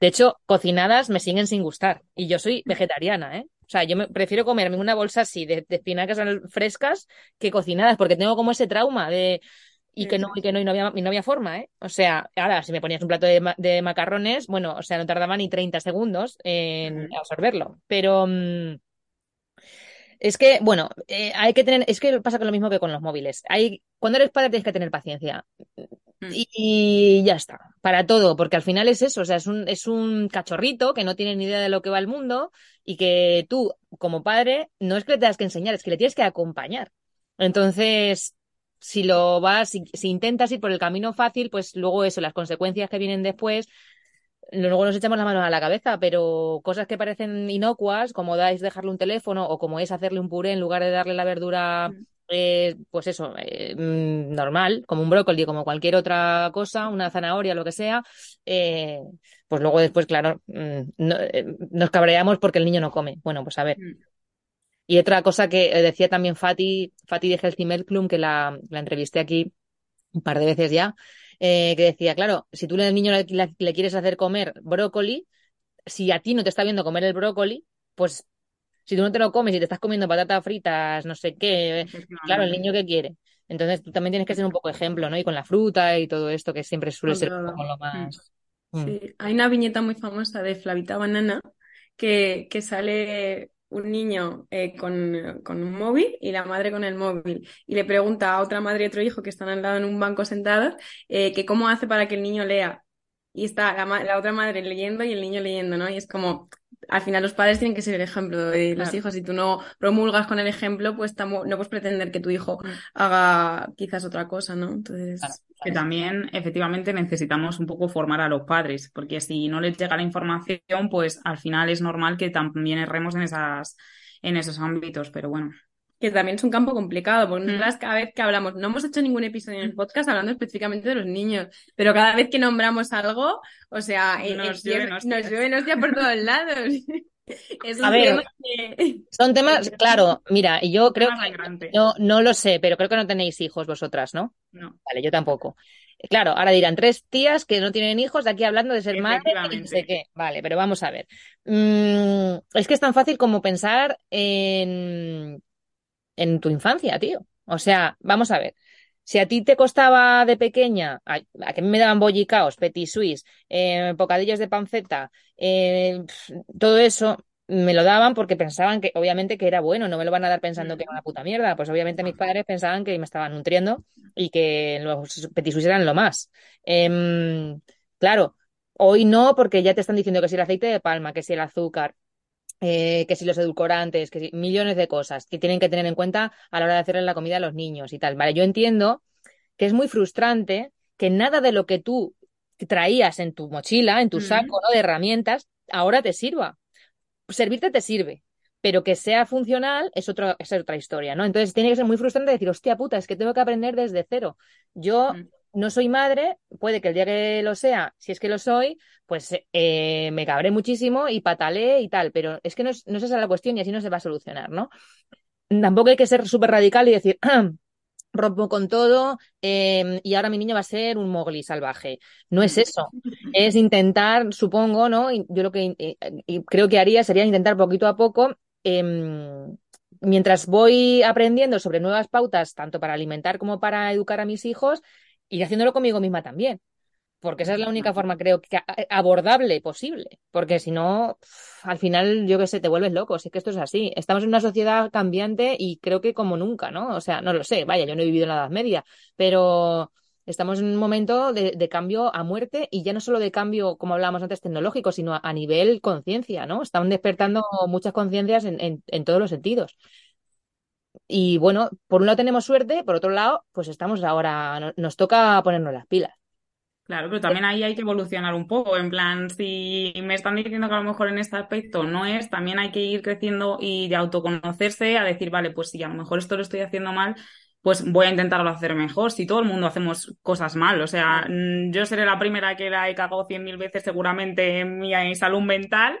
De hecho, cocinadas me siguen sin gustar y yo soy vegetariana, ¿eh? O sea, yo me, prefiero comerme una bolsa así de, de espinacas frescas que cocinadas, porque tengo como ese trauma de y que no, y que no, y no había, y no había forma, ¿eh? O sea, ahora, si me ponías un plato de, de macarrones, bueno, o sea, no tardaba ni 30 segundos en absorberlo. Pero mm, es que, bueno, eh, hay que tener, es que pasa con lo mismo que con los móviles. Hay, cuando eres padre tienes que tener paciencia. Mm. Y, y ya está, para todo, porque al final es eso, o sea, es un, es un cachorrito que no tiene ni idea de lo que va el mundo y que tú, como padre, no es que le tengas que enseñar, es que le tienes que acompañar. Entonces, si lo vas, si, si intentas ir por el camino fácil, pues luego eso, las consecuencias que vienen después, luego nos echamos las manos a la cabeza, pero cosas que parecen inocuas, como dais dejarle un teléfono o como es hacerle un puré en lugar de darle la verdura, Mm. eh, pues eso, eh, mm, normal, como un brócoli, como cualquier otra cosa, una zanahoria, lo que sea, eh, pues luego después, claro, mm, no- eh, nos cabreamos porque el niño no come. Bueno, pues a ver. Y otra cosa que decía también Fati, Fati de Healthy Milk Club, que la, la entrevisté aquí un par de veces ya, eh, que decía, claro, si tú al niño le, le- le quieres hacer comer brócoli, si a ti no te está viendo comer el brócoli, pues si tú no te lo comes y te estás comiendo patatas fritas, no sé qué, claro, el niño que quiere. Entonces tú también tienes que ser un poco ejemplo, ¿no? Y con la fruta y todo esto, que siempre suele ser Controlado. como lo más... Mm. Sí, hay una viñeta muy famosa de Flavita Banana que, que sale un niño eh, con, con un móvil y la madre con el móvil y le pregunta a otra madre y otro hijo que están al lado en un banco sentados eh, que cómo hace para que el niño lea. Y está la, la, otra madre leyendo y el niño leyendo, ¿no? Y es como, al final los padres tienen que ser el ejemplo de los hijos. Si tú no promulgas con el ejemplo, pues no puedes pretender que tu hijo mm. haga quizás otra cosa, ¿no? Entonces. Que también, efectivamente, necesitamos un poco formar a los padres, porque si no les llega la información, pues al final es normal que también erremos en esas, en esos ámbitos, pero bueno que también es un campo complicado, porque mm. nosotras cada vez que hablamos, no hemos hecho ningún episodio en el podcast hablando específicamente de los niños, pero cada vez que nombramos algo, o sea, nos, llueven hostia por todos lados. Es a ver, son temas, claro, mira, y yo creo que no, no lo sé, pero creo que no tenéis hijos vosotras, ¿no? No. Vale, yo tampoco. Claro, ahora dirán tres tías que no tienen hijos de aquí hablando de ser madre y no sé qué. Vale, pero vamos a ver. Mm, es que es tan fácil como pensar en en tu infancia, tío. O sea, vamos a ver. Si a ti te costaba de pequeña, a, que me daban bollicaos, petit suisse, eh, pocadillos de panceta, eh, todo eso, me lo daban porque pensaban que, obviamente, que era bueno, no me lo van a dar pensando que era una puta mierda. Pues obviamente mis padres pensaban que me estaban nutriendo y que los petit suisse eran lo más. Em, claro, hoy no, porque ya te están diciendo que si el aceite de palma, que si el azúcar, eh, que si los edulcorantes, que si millones de cosas que tienen que tener en cuenta a la hora de hacerle la comida a los niños y tal. Vale, yo entiendo que es muy frustrante que nada de lo que tú traías en tu mochila, en tu saco ¿no? de herramientas, ahora te sirva. Servirte te sirve, pero que sea funcional es, otro, es otra historia, ¿no? Entonces tiene que ser muy frustrante decir, hostia puta, es que tengo que aprender desde cero. Yo no soy madre, puede que el día que lo sea, si es que lo soy, pues eh, me cabré muchísimo y patalé y tal, pero es que no es, esa la cuestión y así no se va a solucionar, ¿no? Tampoco hay que ser súper radical y decir, rompo con todo em, y ahora mi niño va a ser un mogli salvaje. No es eso. Es intentar, supongo, ¿no? Yo lo que eh, creo que haría sería intentar poquito a poco em, mientras voy aprendiendo sobre nuevas pautas, tanto para alimentar como para educar a mis hijos, y haciéndolo conmigo misma también. Porque esa es la única forma, creo, que abordable posible. Porque si no, al final, yo qué sé, te vuelves loco. Si es que esto es así. Estamos en una sociedad cambiante y creo que como nunca, ¿no? O sea, no lo sé, vaya, yo no he vivido en la Edad Media, pero estamos en un momento de, cambio a muerte y ya no solo de cambio, como hablábamos antes, tecnológico, sino a, nivel conciencia, ¿no? Están despertando muchas conciencias en, en todos los sentidos. Y bueno, por un lado tenemos suerte, por otro lado, pues estamos ahora, nos toca ponernos las pilas. Claro, pero también ahí hay que evolucionar un poco. En plan, si me están diciendo que a lo mejor en este aspecto no es, también hay que ir creciendo y de autoconocerse a decir, vale, pues si a lo mejor esto lo estoy haciendo mal, pues voy a intentarlo hacer mejor. Si todo el mundo hacemos cosas mal, o sea, mm, yo seré la primera que la he cagado cien mil veces seguramente en mi salud mental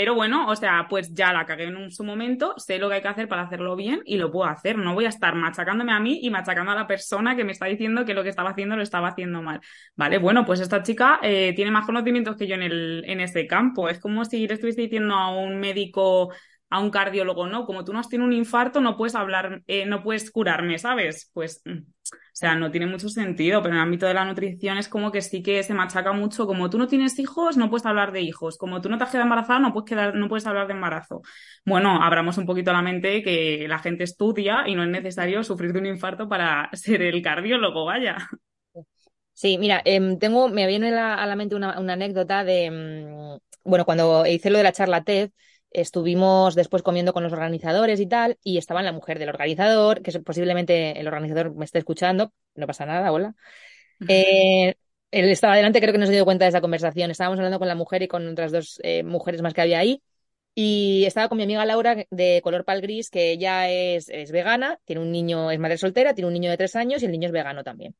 pero bueno, o sea, pues ya la cagué en su momento, sé lo que hay que hacer para hacerlo bien y lo puedo hacer. No voy a estar machacándome a mí y machacando a la persona que me está diciendo que lo que estaba haciendo lo estaba haciendo mal. Vale, bueno, pues esta chica eh, tiene más conocimientos que yo en, el, en este campo. Es como si le estuviese diciendo a un médico a un cardiólogo, no, como tú no has tenido un infarto, no puedes hablar, eh, no puedes curarme, ¿sabes? Pues, mm, o sea, no tiene mucho sentido, pero en el ámbito de la nutrición es como que sí que se machaca mucho, como tú no tienes hijos, no puedes hablar de hijos, como tú no te has quedado embarazada, no puedes, no puedes hablar de embarazo. Bueno, abramos un poquito la mente que la gente estudia y no es necesario sufrir de un infarto para ser el cardiólogo, vaya. Sí, mira, em, tengo, me viene a la mente una, anécdota de, mm, bueno, cuando hice lo de la charla TED, estuvimos después comiendo con los organizadores y tal, y estaba la mujer del organizador, que posiblemente el organizador me esté escuchando, no pasa nada, hola. Eh, él estaba adelante, creo que no se dio cuenta de esa conversación. Estábamos hablando con la mujer y con otras dos eh, mujeres más que había ahí. Y estaba con mi amiga Laura de color pal gris, que ella es, es vegana, tiene un niño, es madre soltera, tiene un niño de tres años y el niño es vegano también.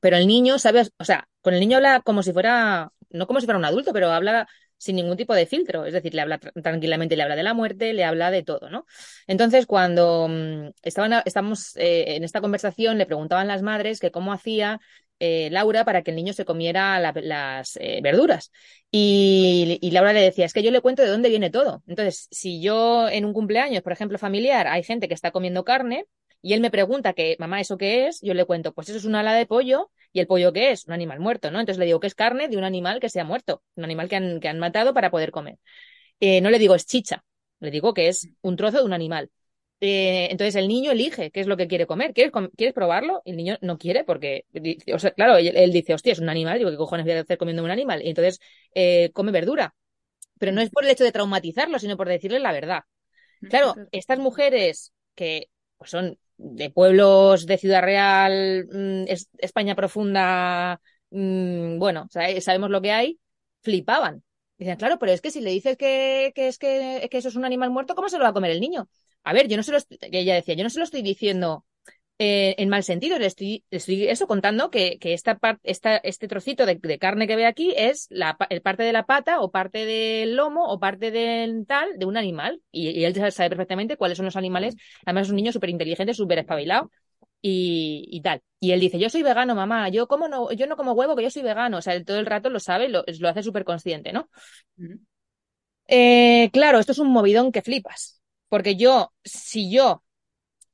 Pero el niño sabe, o sea, con el niño habla como si fuera, no como si fuera un adulto, pero habla sin ningún tipo de filtro. Es decir, le habla tranquilamente, le habla de la muerte, le habla de todo, ¿no? Entonces, cuando mm, estaban, estamos eh, en esta conversación, le preguntaban las madres que cómo hacía eh, Laura para que el niño se comiera las eh, verduras. Y, y, Laura le decía, es que yo le cuento de dónde viene todo. Entonces, si yo en un cumpleaños, por ejemplo, familiar, hay gente que está comiendo carne y él me pregunta que, mamá, ¿eso qué es? Yo le cuento, pues eso es una ala de pollo ¿Y el pollo qué es? Un animal muerto, ¿no? Entonces le digo que es carne de un animal que se ha muerto, un animal que han, que han matado para poder comer. Eh, no le digo es chicha, le digo que es un trozo de un animal. eh, entonces el niño elige qué es lo que quiere comer. ¿Quieres, ¿Quieres probarlo? Y el niño no quiere porque, o sea, claro, él, dice, hostia, es un animal, digo, ¿qué cojones voy a hacer comiendo un animal? Y entonces eh, come verdura. Pero no es por el hecho de traumatizarlo, sino por decirle la verdad. Claro, estas mujeres que pues, son de pueblos de Ciudad Real, mm, España profunda, mm, bueno, sabemos lo que hay, flipaban. Dicen, claro, pero es que si le dices que, es que, que, eso es un animal muerto, ¿cómo se lo va a comer el niño? A ver, yo no se lo, ella decía, yo no se lo estoy diciendo eh, en mal sentido, le estoy, estoy eso contando que, que esta esta, este trocito de, carne que ve aquí es la el parte de la pata o parte del lomo o parte del tal de un animal. Y, él sabe perfectamente cuáles son los animales. Además es un niño súper inteligente, súper espabilado. Y, tal. Y él dice, yo soy vegano, mamá, yo como no, yo no como huevo, que yo soy vegano. O sea, todo el rato lo sabe, lo, lo hace súper consciente, ¿no? eh, claro, esto es un movidón que flipas. Porque yo, si yo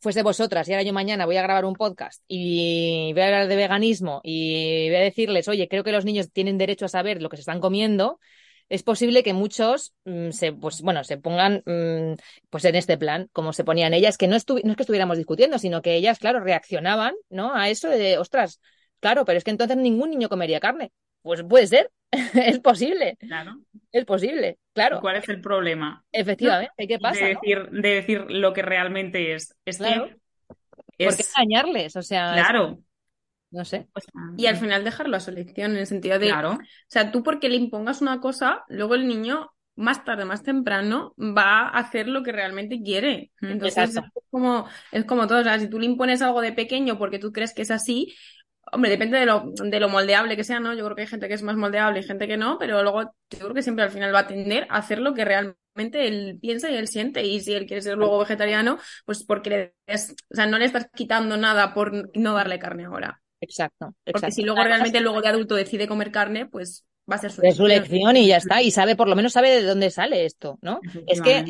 fuese vosotras y ahora yo mañana voy a grabar un podcast y voy a hablar de veganismo y voy a decirles, oye, creo que los niños tienen derecho a saber lo que se están comiendo, es posible que muchos mm, se, pues, bueno, se pongan mm, pues en este plan, como se ponían ellas, que no, no es que estuviéramos discutiendo, sino que ellas, claro, reaccionaban ¿no? a eso de, ostras, claro, pero es que entonces ningún niño comería carne. Pues puede ser, es posible. Claro. Es posible, claro. ¿Cuál es el problema? Efectivamente, ¿qué pasa? De decir, de decir lo que realmente es. Es claro. que. ¿Por qué engañarles? O sea. Claro. No sé. Y al final dejarlo a su elección, en el sentido de. Claro. O sea, tú porque le impongas una cosa, luego el niño más tarde, más temprano, va a hacer lo que realmente quiere. Entonces es como, es como todo. O sea, si tú le impones algo de pequeño porque tú crees que es así, Hombre, depende de lo, de lo moldeable que sea, ¿no? Yo creo que hay gente que es más moldeable y gente que no, pero luego yo creo que siempre al final va a tender a hacer lo que realmente él piensa y él siente. Y si él quiere ser luego vegetariano, pues porque le, o sea, no le estás quitando nada por no darle carne ahora. Exacto. Porque si luego realmente luego de adulto decide comer carne, pues va a ser su, es su elección y ya está. Y sabe, por lo menos sabe de dónde sale esto, ¿no? Es que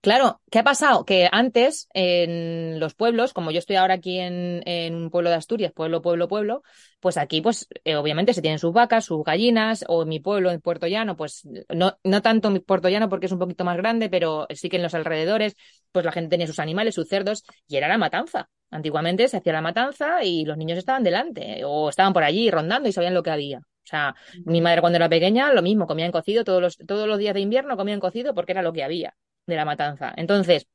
Claro, ¿qué ha pasado? Que antes en los pueblos, como yo estoy ahora aquí en, un pueblo de Asturias, pueblo, pueblo, pueblo, pues aquí pues eh, obviamente se tienen sus vacas, sus gallinas, o en mi pueblo, en Puerto Llano, pues no, no tanto en Puerto Llano porque es un poquito más grande, pero sí que en los alrededores, pues la gente tenía sus animales, sus cerdos, y era la matanza. Antiguamente se hacía la matanza y los niños estaban delante, o estaban por allí rondando y sabían lo que había. O sea, mi madre cuando era pequeña, lo mismo, comían cocido todos los, todos los días de invierno, comían cocido porque era lo que había de la matanza. Entonces,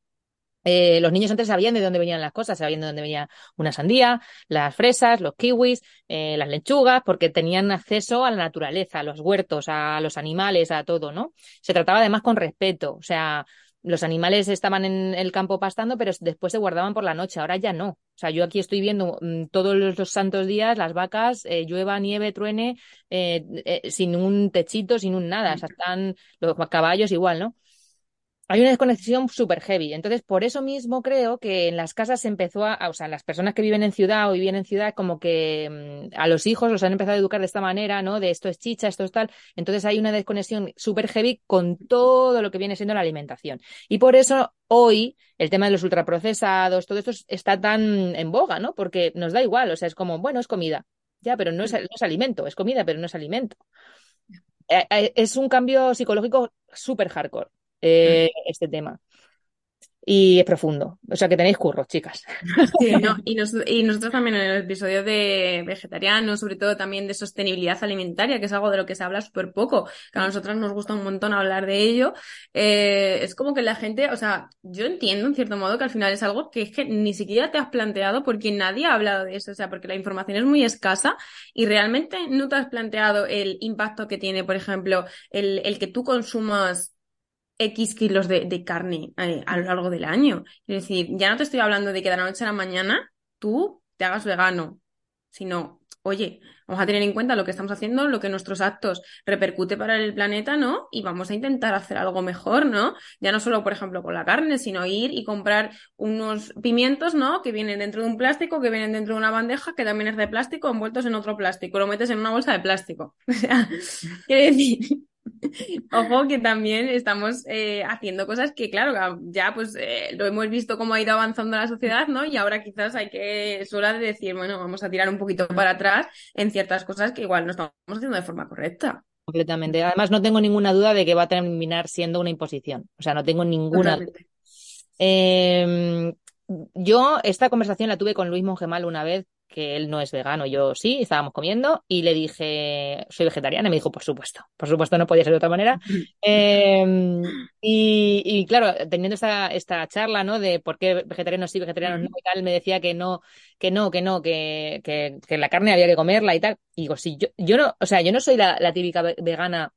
eh, los niños antes sabían de dónde venían las cosas, sabían de dónde venía una sandía, las fresas, los kiwis, eh, las lechugas, porque tenían acceso a la naturaleza, a los huertos, a los animales, a todo, ¿no? Se trataba además con respeto, o sea, los animales estaban en el campo pastando, pero después se guardaban por la noche, ahora ya no. O sea, yo aquí estoy viendo mm, todos los, santos días las vacas, eh, llueva, nieve, truene, sin un techito, sin un nada, o sea, están los caballos igual, ¿no? Hay una desconexión súper heavy. Entonces, por eso mismo creo que en las casas se empezó a, o sea, las personas que viven en ciudad o viven en ciudad, como que mm, a los hijos los han empezado a educar de esta manera, ¿no? De esto es chicha, esto es tal. Entonces hay una desconexión súper heavy con todo lo que viene siendo la alimentación. Y por eso hoy el tema de los ultraprocesados, todo esto está tan en boga, ¿no? Porque nos da igual, o sea, es como, bueno, es comida. Ya, pero no es, no es alimento, es comida, pero no es alimento. Eh, eh, es un cambio psicológico súper hardcore. Eh, este tema. Y es profundo. O sea que tenéis curros, chicas. y, nosotros también en el episodio de vegetariano, sobre todo también de sostenibilidad alimentaria, que es algo de lo que se habla súper poco, que a nosotras nos gusta un montón hablar de ello. Eh, es como que la gente, o sea, yo entiendo en cierto modo que al final es algo que es que ni siquiera te has planteado porque nadie ha hablado de eso, o sea, porque la información es muy escasa y realmente no te has planteado el impacto que tiene, por ejemplo, el que tú consumas X kilos de, carne eh, a lo largo del año. Es decir, ya no te estoy hablando de que de la noche a la mañana tú te hagas vegano, sino, oye, vamos a tener en cuenta lo que estamos haciendo, lo que nuestros actos repercute para el planeta, ¿no? Y vamos a intentar hacer algo mejor, ¿no? Ya no solo, por ejemplo, con la carne, sino ir y comprar unos pimientos, ¿no? Que vienen dentro de un plástico, que vienen dentro de una bandeja, que también es de plástico, envueltos en otro plástico, lo metes en una bolsa de plástico. O sea, quiere decir Ojo que también estamos eh, haciendo cosas que, claro, ya pues eh, lo hemos visto cómo ha ido avanzando la sociedad, ¿no? Y ahora quizás hay que, es hora de decir, bueno, vamos a tirar un poquito para atrás en ciertas cosas que igual no estamos haciendo de forma correcta. Completamente. Además, no tengo ninguna duda de que va a terminar siendo una imposición. O sea, no tengo ninguna duda. Em, yo esta conversación la tuve con Luis Mongemal una vez que él no es vegano, yo sí, estábamos comiendo y le dije, soy vegetariana, y me dijo, por supuesto, por supuesto, no podía ser de otra manera. Em, y, claro, teniendo esta, esta charla, ¿no? De por qué vegetarianos sí, vegetarianos no y tal, me decía que no, que no, que no, que, que, la carne había que comerla y tal. Y digo, sí, yo, yo no, o sea, yo no soy la, la típica vegana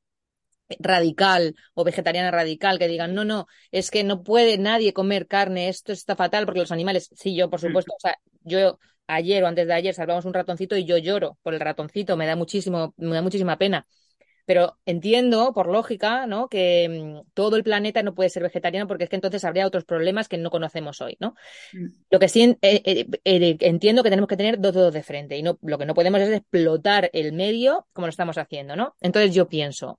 radical o vegetariana radical que digan, no, no, es que no puede nadie comer carne, esto está fatal porque los animales, sí, yo por supuesto, o sea, yo ayer o antes de ayer salvamos un ratoncito y yo lloro por el ratoncito, me da muchísimo, me da muchísima pena. Pero entiendo, por lógica, ¿no? que mm, todo el planeta no puede ser vegetariano porque es que entonces habría otros problemas que no conocemos hoy, ¿no? Mm. Lo que sí eh, eh, eh, entiendo que tenemos que tener dos dedos de frente y no, lo que no podemos es explotar el medio como lo estamos haciendo, ¿no? Entonces yo pienso,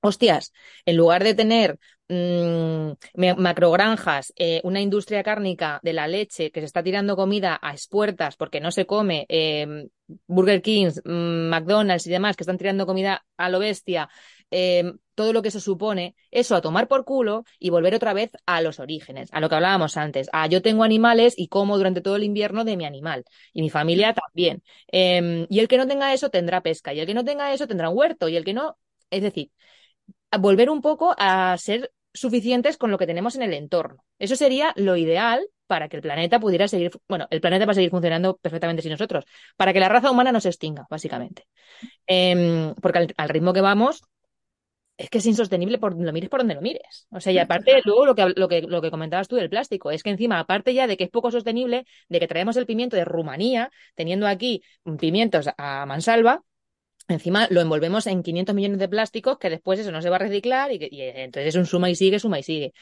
hostias, en lugar de tener mmm, macrogranjas, eh, una industria cárnica de la leche que se está tirando comida a expuertas porque no se come, em, Burger Kings, mm, McDonald's y demás que están tirando comida a lo bestia, em, todo lo que eso supone, eso a tomar por culo y volver otra vez a los orígenes, a lo que hablábamos antes. a yo tengo animales y como durante todo el invierno de mi animal y mi familia también. Em, y el que no tenga eso tendrá pesca y el que no tenga eso tendrá huerto y el que no, es decir, volver un poco a ser suficientes con lo que tenemos en el entorno. Eso sería lo ideal para que el planeta pudiera seguir, bueno, el planeta va a seguir funcionando perfectamente sin nosotros, para que la raza humana no se extinga, básicamente. Em, porque al, ritmo que vamos, es que es insostenible por lo mires por donde lo mires. O sea, y aparte, luego lo que, lo, que, lo que comentabas tú del plástico, es que encima, aparte ya de que es poco sostenible, de que traemos el pimiento de Rumanía, teniendo aquí pimientos a mansalva, Encima lo envolvemos en 500 millones de plásticos que después eso no se va a reciclar y, que, entonces es un suma y sigue, suma y sigue.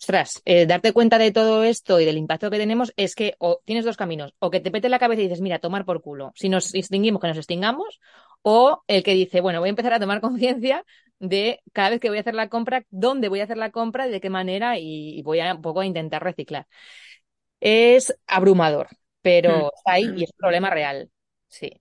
Ostras, eh, darte cuenta de todo esto y del impacto que tenemos es que o tienes dos caminos, o que te pete la cabeza y dices, mira, tomar por culo, si nos extinguimos, que nos extingamos, o el que dice, bueno, voy a empezar a tomar conciencia de cada vez que voy a hacer la compra, dónde voy a hacer la compra, de qué manera y, voy a un poco a intentar reciclar. Es abrumador, pero hmm. está ahí y es un problema real. Sí.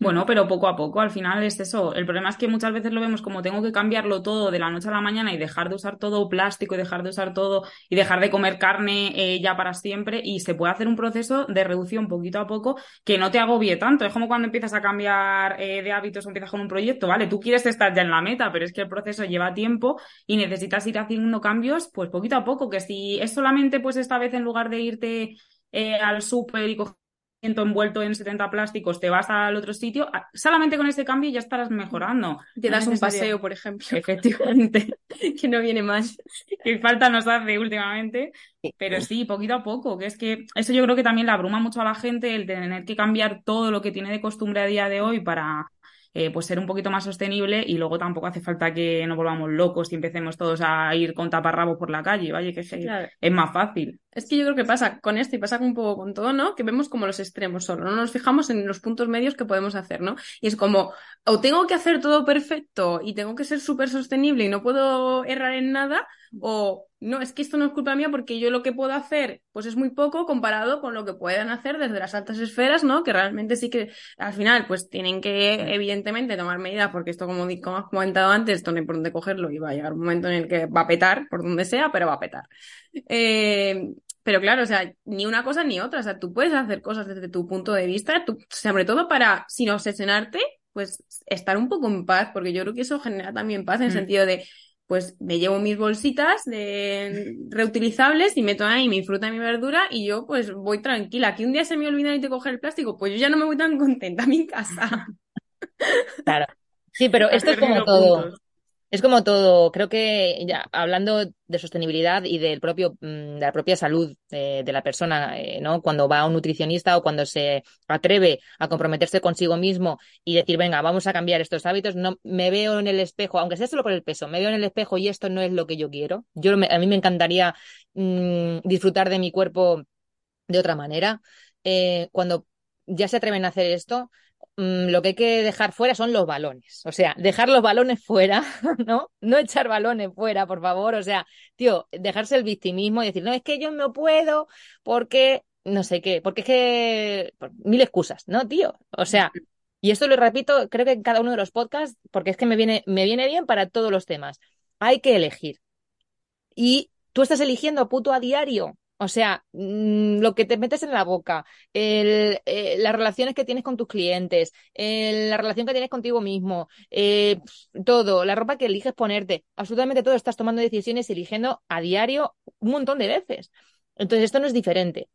Bueno, pero poco a poco, al final es eso. El problema es que muchas veces lo vemos como tengo que cambiarlo todo de la noche a la mañana y dejar de usar todo plástico y dejar de usar todo y dejar de comer carne eh, ya para siempre y se puede hacer un proceso de reducción poquito a poco que no te agobie tanto. Es como cuando empiezas a cambiar eh, de hábitos o empiezas con un proyecto, ¿vale? Tú quieres estar ya en la meta, pero es que el proceso lleva tiempo y necesitas ir haciendo cambios pues poquito a poco, que si es solamente pues esta vez en lugar de irte eh, al súper y coger envuelto en 70 plásticos, te vas al otro sitio, solamente con ese cambio ya estarás mejorando. Te das un paseo, por ejemplo. Efectivamente. que no viene más. Que falta nos hace últimamente. Pero sí, poquito a poco, que es que eso yo creo que también le abruma mucho a la gente el tener que cambiar todo lo que tiene de costumbre a día de hoy para, eh, pues ser un poquito más sostenible y luego tampoco hace falta que nos volvamos locos y empecemos todos a ir con taparrabos por la calle, vaya que es más fácil. Es que yo creo que pasa con esto y pasa un poco con todo, ¿no? Que vemos como los extremos solo, no nos fijamos en los puntos medios que podemos hacer, ¿no? Y es como, o tengo que hacer todo perfecto y tengo que ser súper sostenible y no puedo errar en nada, o no, es que esto no es culpa mía porque yo lo que puedo hacer pues es muy poco comparado con lo que puedan hacer desde las altas esferas, ¿no? Que realmente sí que al final pues tienen que evidentemente tomar medidas porque esto como, como has comentado antes, esto no hay por dónde cogerlo y va a llegar un momento en el que va a petar por donde sea, pero va a petar. Eh, pero claro, o sea, ni una cosa ni otra. O sea, tú puedes hacer cosas desde tu punto de vista, sobre todo para, sin obsesionarte, pues estar un poco en paz, porque yo creo que eso genera también paz en el mm. sentido de, pues me llevo mis bolsitas de reutilizables y meto ahí mi fruta y mi verdura y yo pues voy tranquila. Que un día se me olvida y te coger el plástico, pues yo ya no me voy tan contenta a mi casa. Claro. Sí, pero esto es como todo. Es como todo, creo que ya hablando de sostenibilidad y del propio, mm, de la propia salud de, la persona, eh, ¿no? Cuando va a un nutricionista o cuando se atreve a comprometerse consigo mismo y decir, venga, vamos a cambiar estos hábitos, no me veo en el espejo, aunque sea solo por el peso, me veo en el espejo y esto no es lo que yo quiero. Yo a mí me encantaría mm, disfrutar de mi cuerpo de otra manera. Eh, cuando ya se atreven a hacer esto, Mm, lo que hay que dejar fuera son los balones. O sea, dejar los balones fuera, ¿no? No echar balones fuera, por favor. O sea, tío, dejarse el victimismo y decir, no, es que yo no puedo porque no sé qué, porque es que mil excusas, ¿no, tío? O sea, y esto lo repito, creo que en cada uno de los podcasts, porque es que me viene, me viene bien para todos los temas. Hay que elegir. Y tú estás eligiendo puto a diario. O sea, mm, lo que te metes en la boca, el, eh, las relaciones que tienes con tus clientes, la relación que tienes contigo mismo, eh, todo, la ropa que eliges ponerte, absolutamente todo, estás tomando decisiones eligiendo a diario un montón de veces. Entonces, esto no es diferente.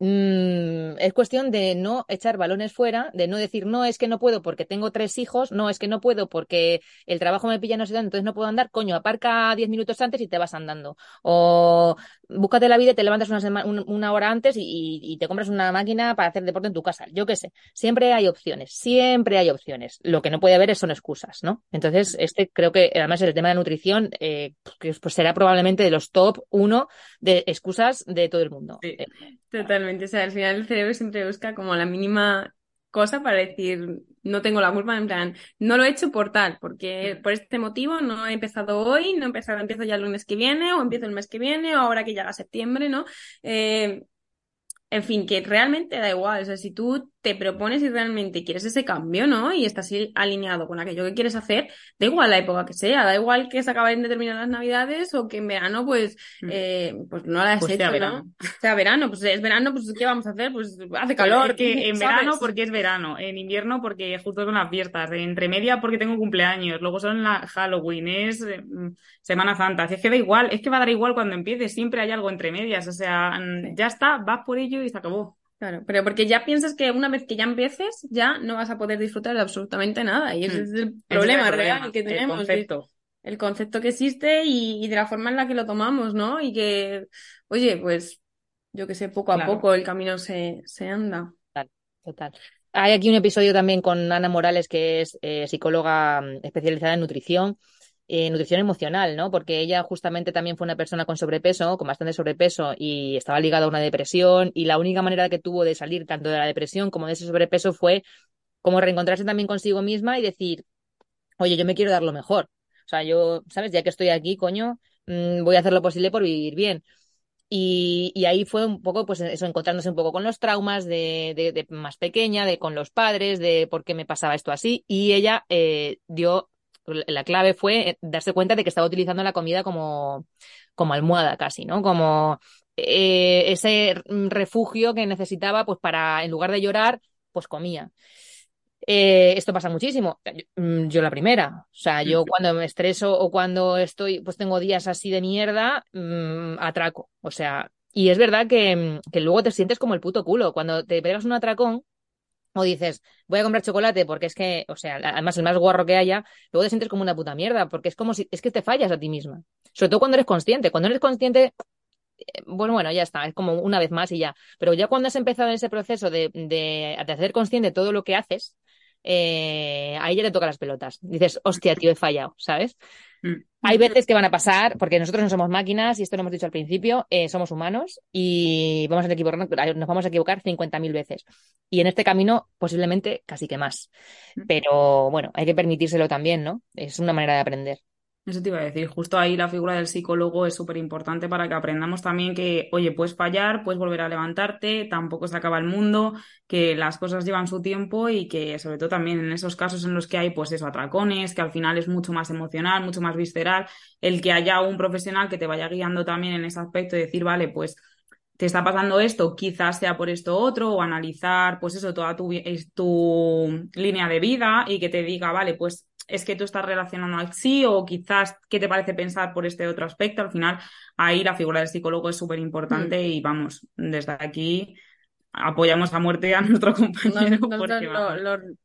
Mm, es cuestión de no echar balones fuera, de no decir, no, es que no puedo porque tengo tres hijos, no, es que no puedo porque el trabajo me pilla no sé dónde, entonces no puedo andar, coño, aparca diez minutos antes y te vas andando. O búscate la vida y te levantas una, una hora antes y, y, te compras una máquina para hacer deporte en tu casa. Yo qué sé, siempre hay opciones, siempre hay opciones. Lo que no puede haber son excusas, ¿no? Entonces, este creo que además el tema de la nutrición, eh, que pues será probablemente de los top uno de excusas de todo el mundo. Sí, totalmente. O sea, al final el cerebro siempre busca como la mínima cosa para decir, no tengo la culpa, en plan, no lo he hecho por tal, porque por este motivo no he empezado hoy, no he empezado, empiezo ya el lunes que viene, o empiezo el mes que viene, o ahora que llega septiembre, ¿no? Eh, en fin, que realmente da igual. O sea, si tú te propones y realmente quieres ese cambio, ¿no? Y estás alineado con aquello que quieres hacer, da igual la época que sea, da igual que se acaben de terminar las navidades o que en verano, pues, mm. eh, pues no la has pues hecho, ¿no? O sea, verano, pues es verano, pues ¿qué vamos a hacer? Pues hace calor. que en verano porque es verano, en invierno porque justo son las fiestas, entre media porque tengo cumpleaños, luego son la Halloween, es eh, Semana Santa. es que da igual, es que va a dar igual cuando empieces, siempre hay algo entre medias, o sea, ya está, vas por ello y se acabó. Claro, pero porque ya piensas que una vez que ya empieces, ya no vas a poder disfrutar de absolutamente nada. Y ese hmm. es el problema real que tenemos. El concepto. El concepto que existe y, de la forma en la que lo tomamos, ¿no? Y que, oye, pues, yo que sé, poco a poco el camino se, se anda. Total, total. Hay aquí un episodio también con Ana Morales, que es eh, psicóloga mm, especializada en nutrición eh, nutrición emocional, ¿no? Porque ella justamente también fue una persona con sobrepeso, con bastante sobrepeso y estaba ligada a una depresión y la única manera que tuvo de salir tanto de la depresión como de ese sobrepeso fue como reencontrarse también consigo misma y decir, oye, yo me quiero dar lo mejor. O sea, yo, ¿sabes? Ya que estoy aquí, coño, mm, voy a hacer lo posible por vivir bien. Y, ahí fue un poco, pues eso, encontrándose un poco con los traumas de, más pequeña, de con los padres, de por qué me pasaba esto así. Y ella eh, dio la clave fue eh, darse cuenta de que estaba utilizando la comida como, como almohada casi, ¿no? Como eh, ese refugio que necesitaba, pues para, en lugar de llorar, pues comía. Eh, esto pasa muchísimo. Mm, yo, la primera. O sea, yo cuando me estreso o cuando estoy, pues tengo días así de mierda, mm, atraco. O sea, y es verdad que, que, luego te sientes como el puto culo. Cuando te pegas un atracón, o dices, voy a comprar chocolate porque es que, o sea, además el más guarro que haya, luego te sientes como una puta mierda, porque es como si, es que te fallas a ti misma. Sobre todo cuando eres consciente. Cuando eres consciente, eh, bueno, bueno, ya está, es como una vez más y ya. Pero ya cuando has empezado en ese proceso de, de, de hacer consciente todo lo que haces, eh, ahí ya te toca las pelotas. Dices, hostia, tío, he fallado, ¿sabes? Hay veces que van a pasar, porque nosotros no somos máquinas, y esto lo hemos dicho al principio, eh, somos humanos y vamos a equivocar, nos vamos a equivocar 50.000 veces. Y en este camino, posiblemente casi que más. Pero bueno, hay que permitírselo también, ¿no? Es una manera de aprender. Eso te iba a decir, justo ahí la figura del psicólogo es súper importante para que aprendamos también que, oye, puedes fallar, puedes volver a levantarte, tampoco se acaba el mundo, que las cosas llevan su tiempo y que sobre todo también en esos casos en los que hay, pues eso, atracones, que al final es mucho más emocional, mucho más visceral, el que haya un profesional que te vaya guiando también en ese aspecto y decir, vale, pues te está pasando esto, quizás sea por esto otro, o analizar, pues eso, toda tu, tu línea de vida y que te diga, vale, pues es que tú estás relacionando así o quizás qué te parece pensar por este otro aspecto. Al final, ahí la figura del psicólogo es súper importante mm. y vamos, desde aquí apoyamos a muerte a nuestro compañero.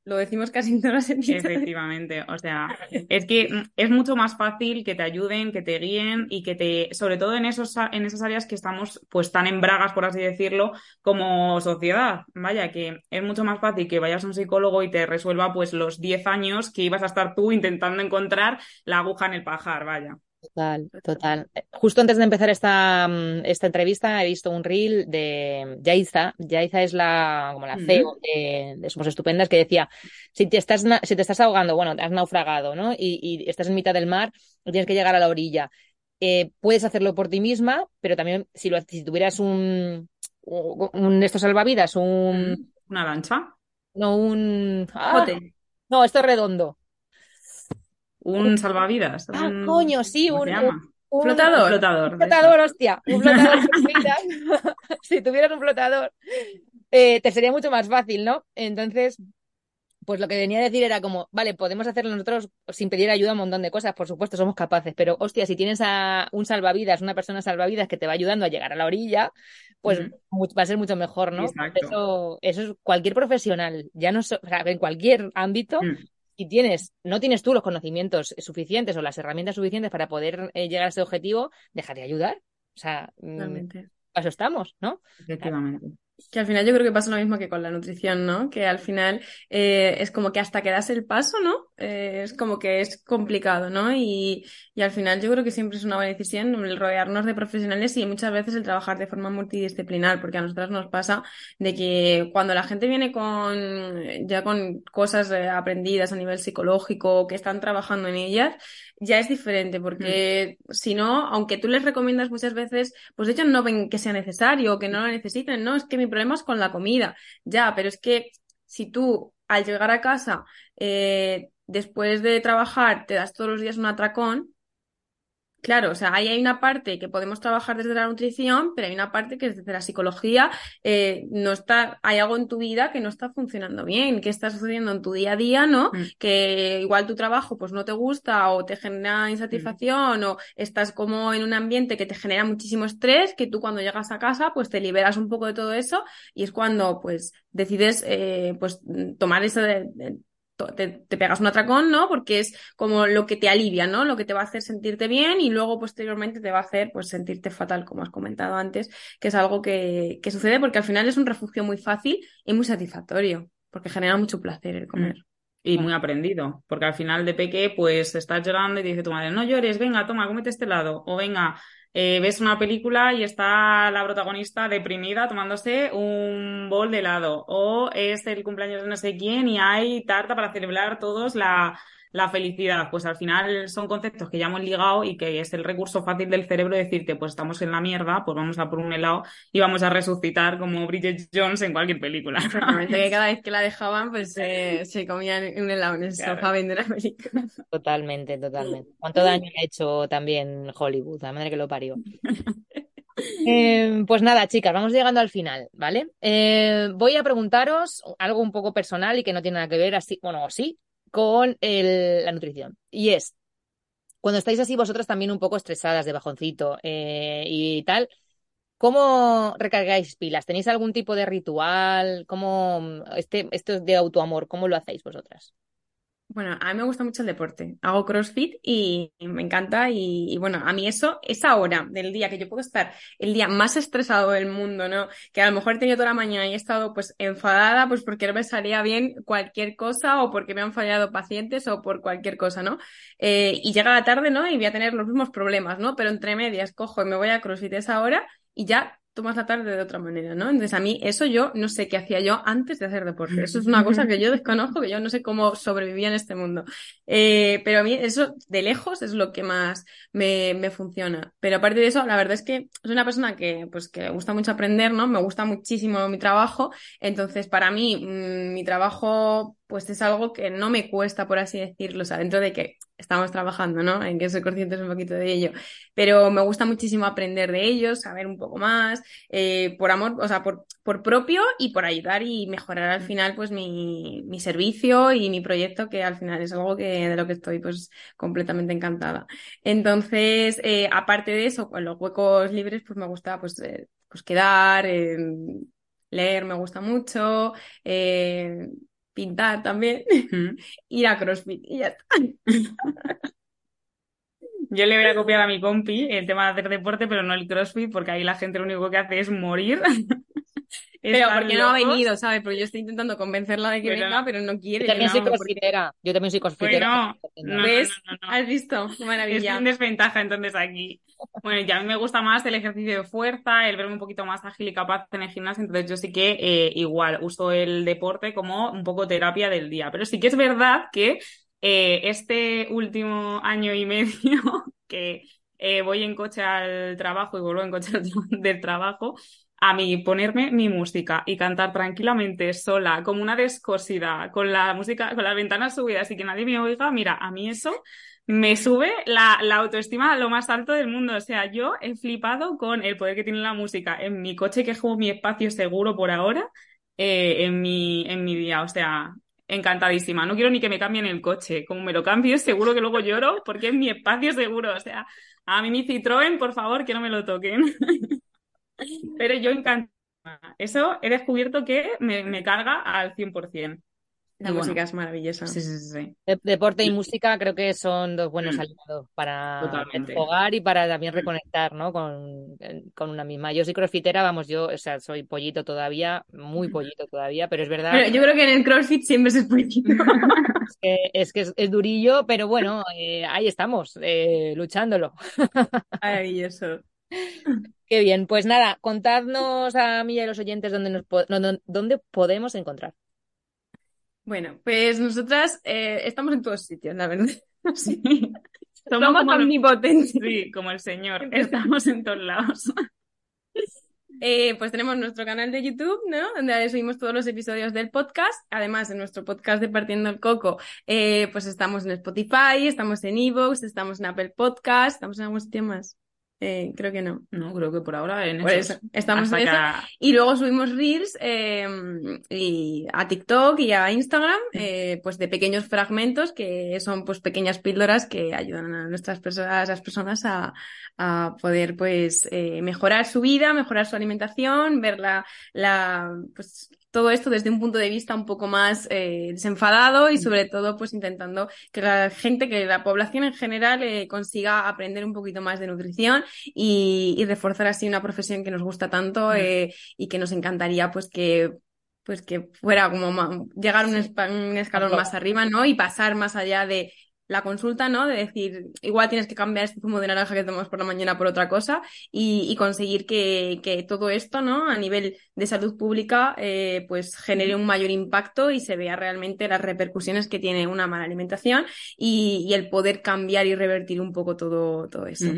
lo, decimos casi en todas las Efectivamente, o sea, es que es mucho más fácil que te ayuden, que te guíen y que te, sobre todo en, esos, en esas áreas que estamos pues tan en bragas, por así decirlo, como sociedad. Vaya, que es mucho más fácil que vayas a un psicólogo y te resuelva pues los 10 años que ibas a estar tú intentando encontrar la aguja en el pajar, vaya. Total, total. Justo antes de empezar esta, mm, esta entrevista he visto un reel de Yaiza. Yaiza es la, como la CEO de, Somos Estupendas que decía, si te estás, si te estás ahogando, bueno, has naufragado, ¿no? Y, estás en mitad del mar y tienes que llegar a la orilla. Eh, puedes hacerlo por ti misma, pero también si, lo, si tuvieras un, un, estos salvavidas, un... ¿Una lancha? No, un... ¡Ah! No, esto es redondo. Un salvavidas. Ah, coño, sí, un, Un flotador. flotador. Un flotador, hostia. Un flotador. si tuvieras un flotador, eh, te sería mucho más fácil, ¿no? Entonces, pues lo que venía a decir era como, vale, podemos hacerlo nosotros sin pedir ayuda a un montón de cosas, por supuesto, somos capaces, pero hostia, si tienes a un salvavidas, una persona salvavidas que te va ayudando a llegar a la orilla, pues va a ser mucho mejor, ¿no? Eso, eso es cualquier profesional, ya no, so, o sea, en cualquier ámbito, mm. Y tienes, no tienes tú los conocimientos suficientes o las herramientas suficientes para poder eh, llegar a ese objetivo, deja de ayudar. O sea, mm, eso estamos, ¿no? Efectivamente. Que al final yo creo que pasa lo mismo que con la nutrición, ¿no? Que al final eh, es como que hasta que das el paso, ¿no? Eh, es como que es complicado, ¿no? Y, y, al final yo creo que siempre es una buena decisión el rodearnos de profesionales y muchas veces el trabajar de forma multidisciplinar, porque a nosotros nos pasa de que cuando la gente viene con ya con cosas eh, aprendidas a nivel psicológico, que están trabajando en ellas, ya es diferente, porque mm. si no, aunque tú les recomiendas muchas veces, pues de hecho no ven que sea necesario, que no lo necesiten, no, es que mi problema es con la comida, ya, pero es que si tú al llegar a casa, eh, después de trabajar, te das todos los días un atracón, Claro, o sea, ahí hay una parte que podemos trabajar desde la nutrición, pero hay una parte que desde la psicología eh, no está, hay algo en tu vida que no está funcionando bien, que está sucediendo en tu día a día, ¿no? Mm. Que igual tu trabajo pues no te gusta o te genera insatisfacción mm. o estás como en un ambiente que te genera muchísimo estrés, que tú cuando llegas a casa pues te liberas un poco de todo eso y es cuando pues decides eh, pues tomar ese te, pegas un atracón, ¿no? Porque es como lo que te alivia, ¿no? Lo que te va a hacer sentirte bien y luego posteriormente te va a hacer pues sentirte fatal, como has comentado antes, que es algo que, que sucede porque al final es un refugio muy fácil y muy satisfactorio, porque genera mucho placer el comer. Mm. Y muy aprendido, porque al final de peque, pues estás llorando y te dice tu madre, no llores, venga, toma, cómete este lado, o venga, eh, ves una película y está la protagonista deprimida tomándose un bol de helado. O es el cumpleaños de no sé quién y hay tarta para celebrar todos la, la felicidad. Pues al final son conceptos que ya hemos ligado y que es el recurso fácil del cerebro decirte, pues estamos en la mierda, pues vamos a por un helado y vamos a resucitar como Bridget Jones en cualquier película. que cada vez que la dejaban, pues eh, se comían un helado en el sofá viendo la película. Totalmente, totalmente. ¿Cuánto daño ha hecho también Hollywood? La madre que lo parió. Eh, pues nada, chicas, vamos llegando al final, ¿vale? Eh, voy a preguntaros algo un poco personal y que no tiene nada que ver así, bueno, sí, con la nutrición. Y es, cuando estáis así vosotras también un poco estresadas de bajoncito eh, y tal, ¿cómo recargáis pilas? ¿Tenéis algún tipo de ritual? ¿Cómo este, esto de autoamor, cómo lo hacéis vosotras? Bueno, a mí me gusta mucho el deporte. Hago CrossFit y me encanta. Y, bueno, a mí eso, esa hora del día que yo puedo estar el día más estresado del mundo, ¿no? Que a lo mejor he tenido toda la mañana y he estado pues enfadada, pues porque no me salía bien cualquier cosa o porque me han fallado pacientes o por cualquier cosa, ¿no? Eh, y llega la tarde, ¿no? Y voy a tener los mismos problemas, ¿no? Pero entre medias cojo y me voy a CrossFit esa hora y ya tomas la tarde de otra manera, ¿no? Entonces a mí eso yo no sé qué hacía yo antes de hacer deporte. Eso es una cosa que yo desconozco, que yo no sé cómo sobrevivía en este mundo. Eh, pero a mí eso de lejos es lo que más me, me, funciona. Pero aparte de eso, la verdad es que soy una persona que, pues, que le gusta mucho aprender, ¿no? Me gusta muchísimo mi trabajo. Entonces para mí, mmm, mi trabajo pues es algo que no me cuesta, por así decirlo, o sea, dentro de que estamos trabajando, ¿no? En que soy consciente un poquito de ello, pero me gusta muchísimo aprender de ellos, saber un poco más, eh, por amor, o sea, por, por propio y por ayudar y mejorar al final, pues, mi, mi servicio y mi proyecto, que al final es algo que, de lo que estoy, pues, completamente encantada. Entonces, eh, aparte de eso, con los huecos libres, pues me gusta, pues, eh, pues quedar, leer me gusta mucho, eh, pintar también, ir a CrossFit y ya está. Yo le voy a copiar a mi compi el tema de hacer deporte, pero no el CrossFit, porque ahí la gente lo único que hace es morir. pero porque no ha venido, ¿sabes? Porque yo estoy intentando convencerla de que venga, pero no quiere. Yo también soy crossfitera. Yo también soy crossfitera. Bueno, no, ¿Ves? ¿Has visto? Maravilla. Es en desventaja entonces aquí. Bueno, ya a mí me gusta más el ejercicio de fuerza, el verme un poquito más ágil y capaz en el gimnasio, entonces yo sí que eh, igual uso el deporte como un poco terapia del día. Pero sí que es verdad que eh, este último año y medio que eh, voy en coche al trabajo y vuelvo en coche del trabajo, a mí ponerme mi música y cantar tranquilamente sola, como una descosida, con la música, con las ventanas subidas y que nadie me oiga, mira, a mí eso me sube la, la, autoestima a lo más alto del mundo. O sea, yo he flipado con el poder que tiene la música en mi coche, que es como mi espacio seguro por ahora, eh, en, mi, en mi día. O sea, encantadísima. No quiero ni que me cambien el coche. Como me lo cambie, seguro que luego lloro porque es mi espacio seguro. O sea, a mí mi Citroën, por favor, que no me lo toquen. Pero yo encantada. Eso he descubierto que me, me carga al 100%. La música es maravillosa. Sí, sí, sí. deporte y música creo que son dos buenos mm. aliados para jugar y para también reconectar, ¿no? Con, con, una misma. Yo soy crossfitera, vamos, yo, o sea, soy pollito todavía, muy pollito todavía, pero es verdad. Pero yo creo que en el crossfit siempre se es pollito. es que es, que es, durillo, pero bueno, eh, ahí estamos, eh, luchándolo. Maravilloso. Qué bien, pues nada, contadnos a mí y a los oyentes dónde, nos, dónde podemos encontrar. Bueno, pues nosotras eh, estamos en todos sitios, la verdad. Sí. Somos, Somos omnipotentes. Sí, como el Señor. Estamos en todos lados. Eh, pues tenemos nuestro canal de YouTube, ¿no? Donde subimos todos los episodios del podcast. Además, en nuestro podcast de Partiendo el Coco, eh, pues estamos en Spotify, estamos en Evox, estamos en Apple Podcast, estamos en algún sitio más. Eh, creo que no. No, creo que por ahora en eso. Estamos en eso. Y luego subimos Reels eh, y a TikTok y a Instagram, eh, pues de pequeños fragmentos que son pues pequeñas píldoras que ayudan a nuestras personas, a esas personas a, a poder pues mejorar su vida, mejorar su alimentación, ver la, la pues todo esto desde un punto de vista un poco más eh, desenfadado y sobre todo pues intentando que la gente, que la población en general eh, consiga aprender un poquito más de nutrición y, reforzar así una profesión que nos gusta tanto eh, y que nos encantaría pues que pues que fuera como llegar un, un escalón más arriba, ¿no? Y pasar más allá de la consulta, ¿no? De decir, igual tienes que cambiar este zumo de naranja que tomamos por la mañana por otra cosa y, conseguir que, que, todo esto, ¿no? A nivel de salud pública, eh, pues genere un mayor impacto y se vea realmente las repercusiones que tiene una mala alimentación y, el poder cambiar y revertir un poco todo, todo eso.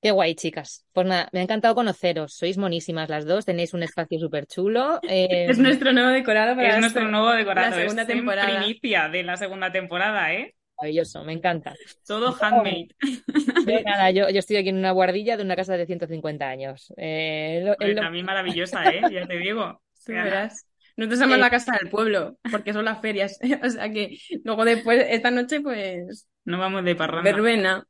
Qué guay, chicas. Pues nada, me ha encantado conoceros. Sois monísimas las dos, tenéis un espacio súper chulo. Es nuestro nuevo decorado para es nuestro nuevo decorado. La segunda es temporada. primicia de la segunda temporada, ¿eh? Maravilloso, me encanta. Todo handmade. nada, yo, yo, estoy aquí en una guardilla de una casa de 150 años. Eh, También maravillosa, ¿eh? Ya te digo. Tú verás. Nosotros somos la casa del pueblo, porque son las ferias. o sea que luego después, esta noche, pues. No vamos de parranda. Verbena.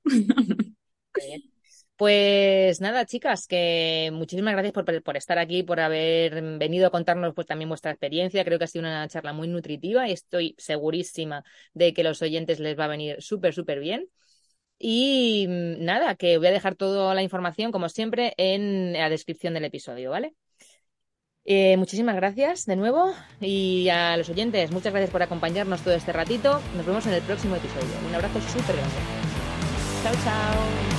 Pues nada, chicas, que muchísimas gracias por, estar aquí, por haber venido a contarnos pues también vuestra experiencia. Creo que ha sido una charla muy nutritiva y estoy segurísima de que los oyentes les va a venir súper, súper bien. Y mm, nada, que voy a dejar toda la información, como siempre, en la descripción del episodio, ¿vale? Eh, muchísimas gracias de nuevo y a los oyentes, muchas gracias por acompañarnos todo este ratito. Nos vemos en el próximo episodio. Un abrazo súper grande. Chao, chao.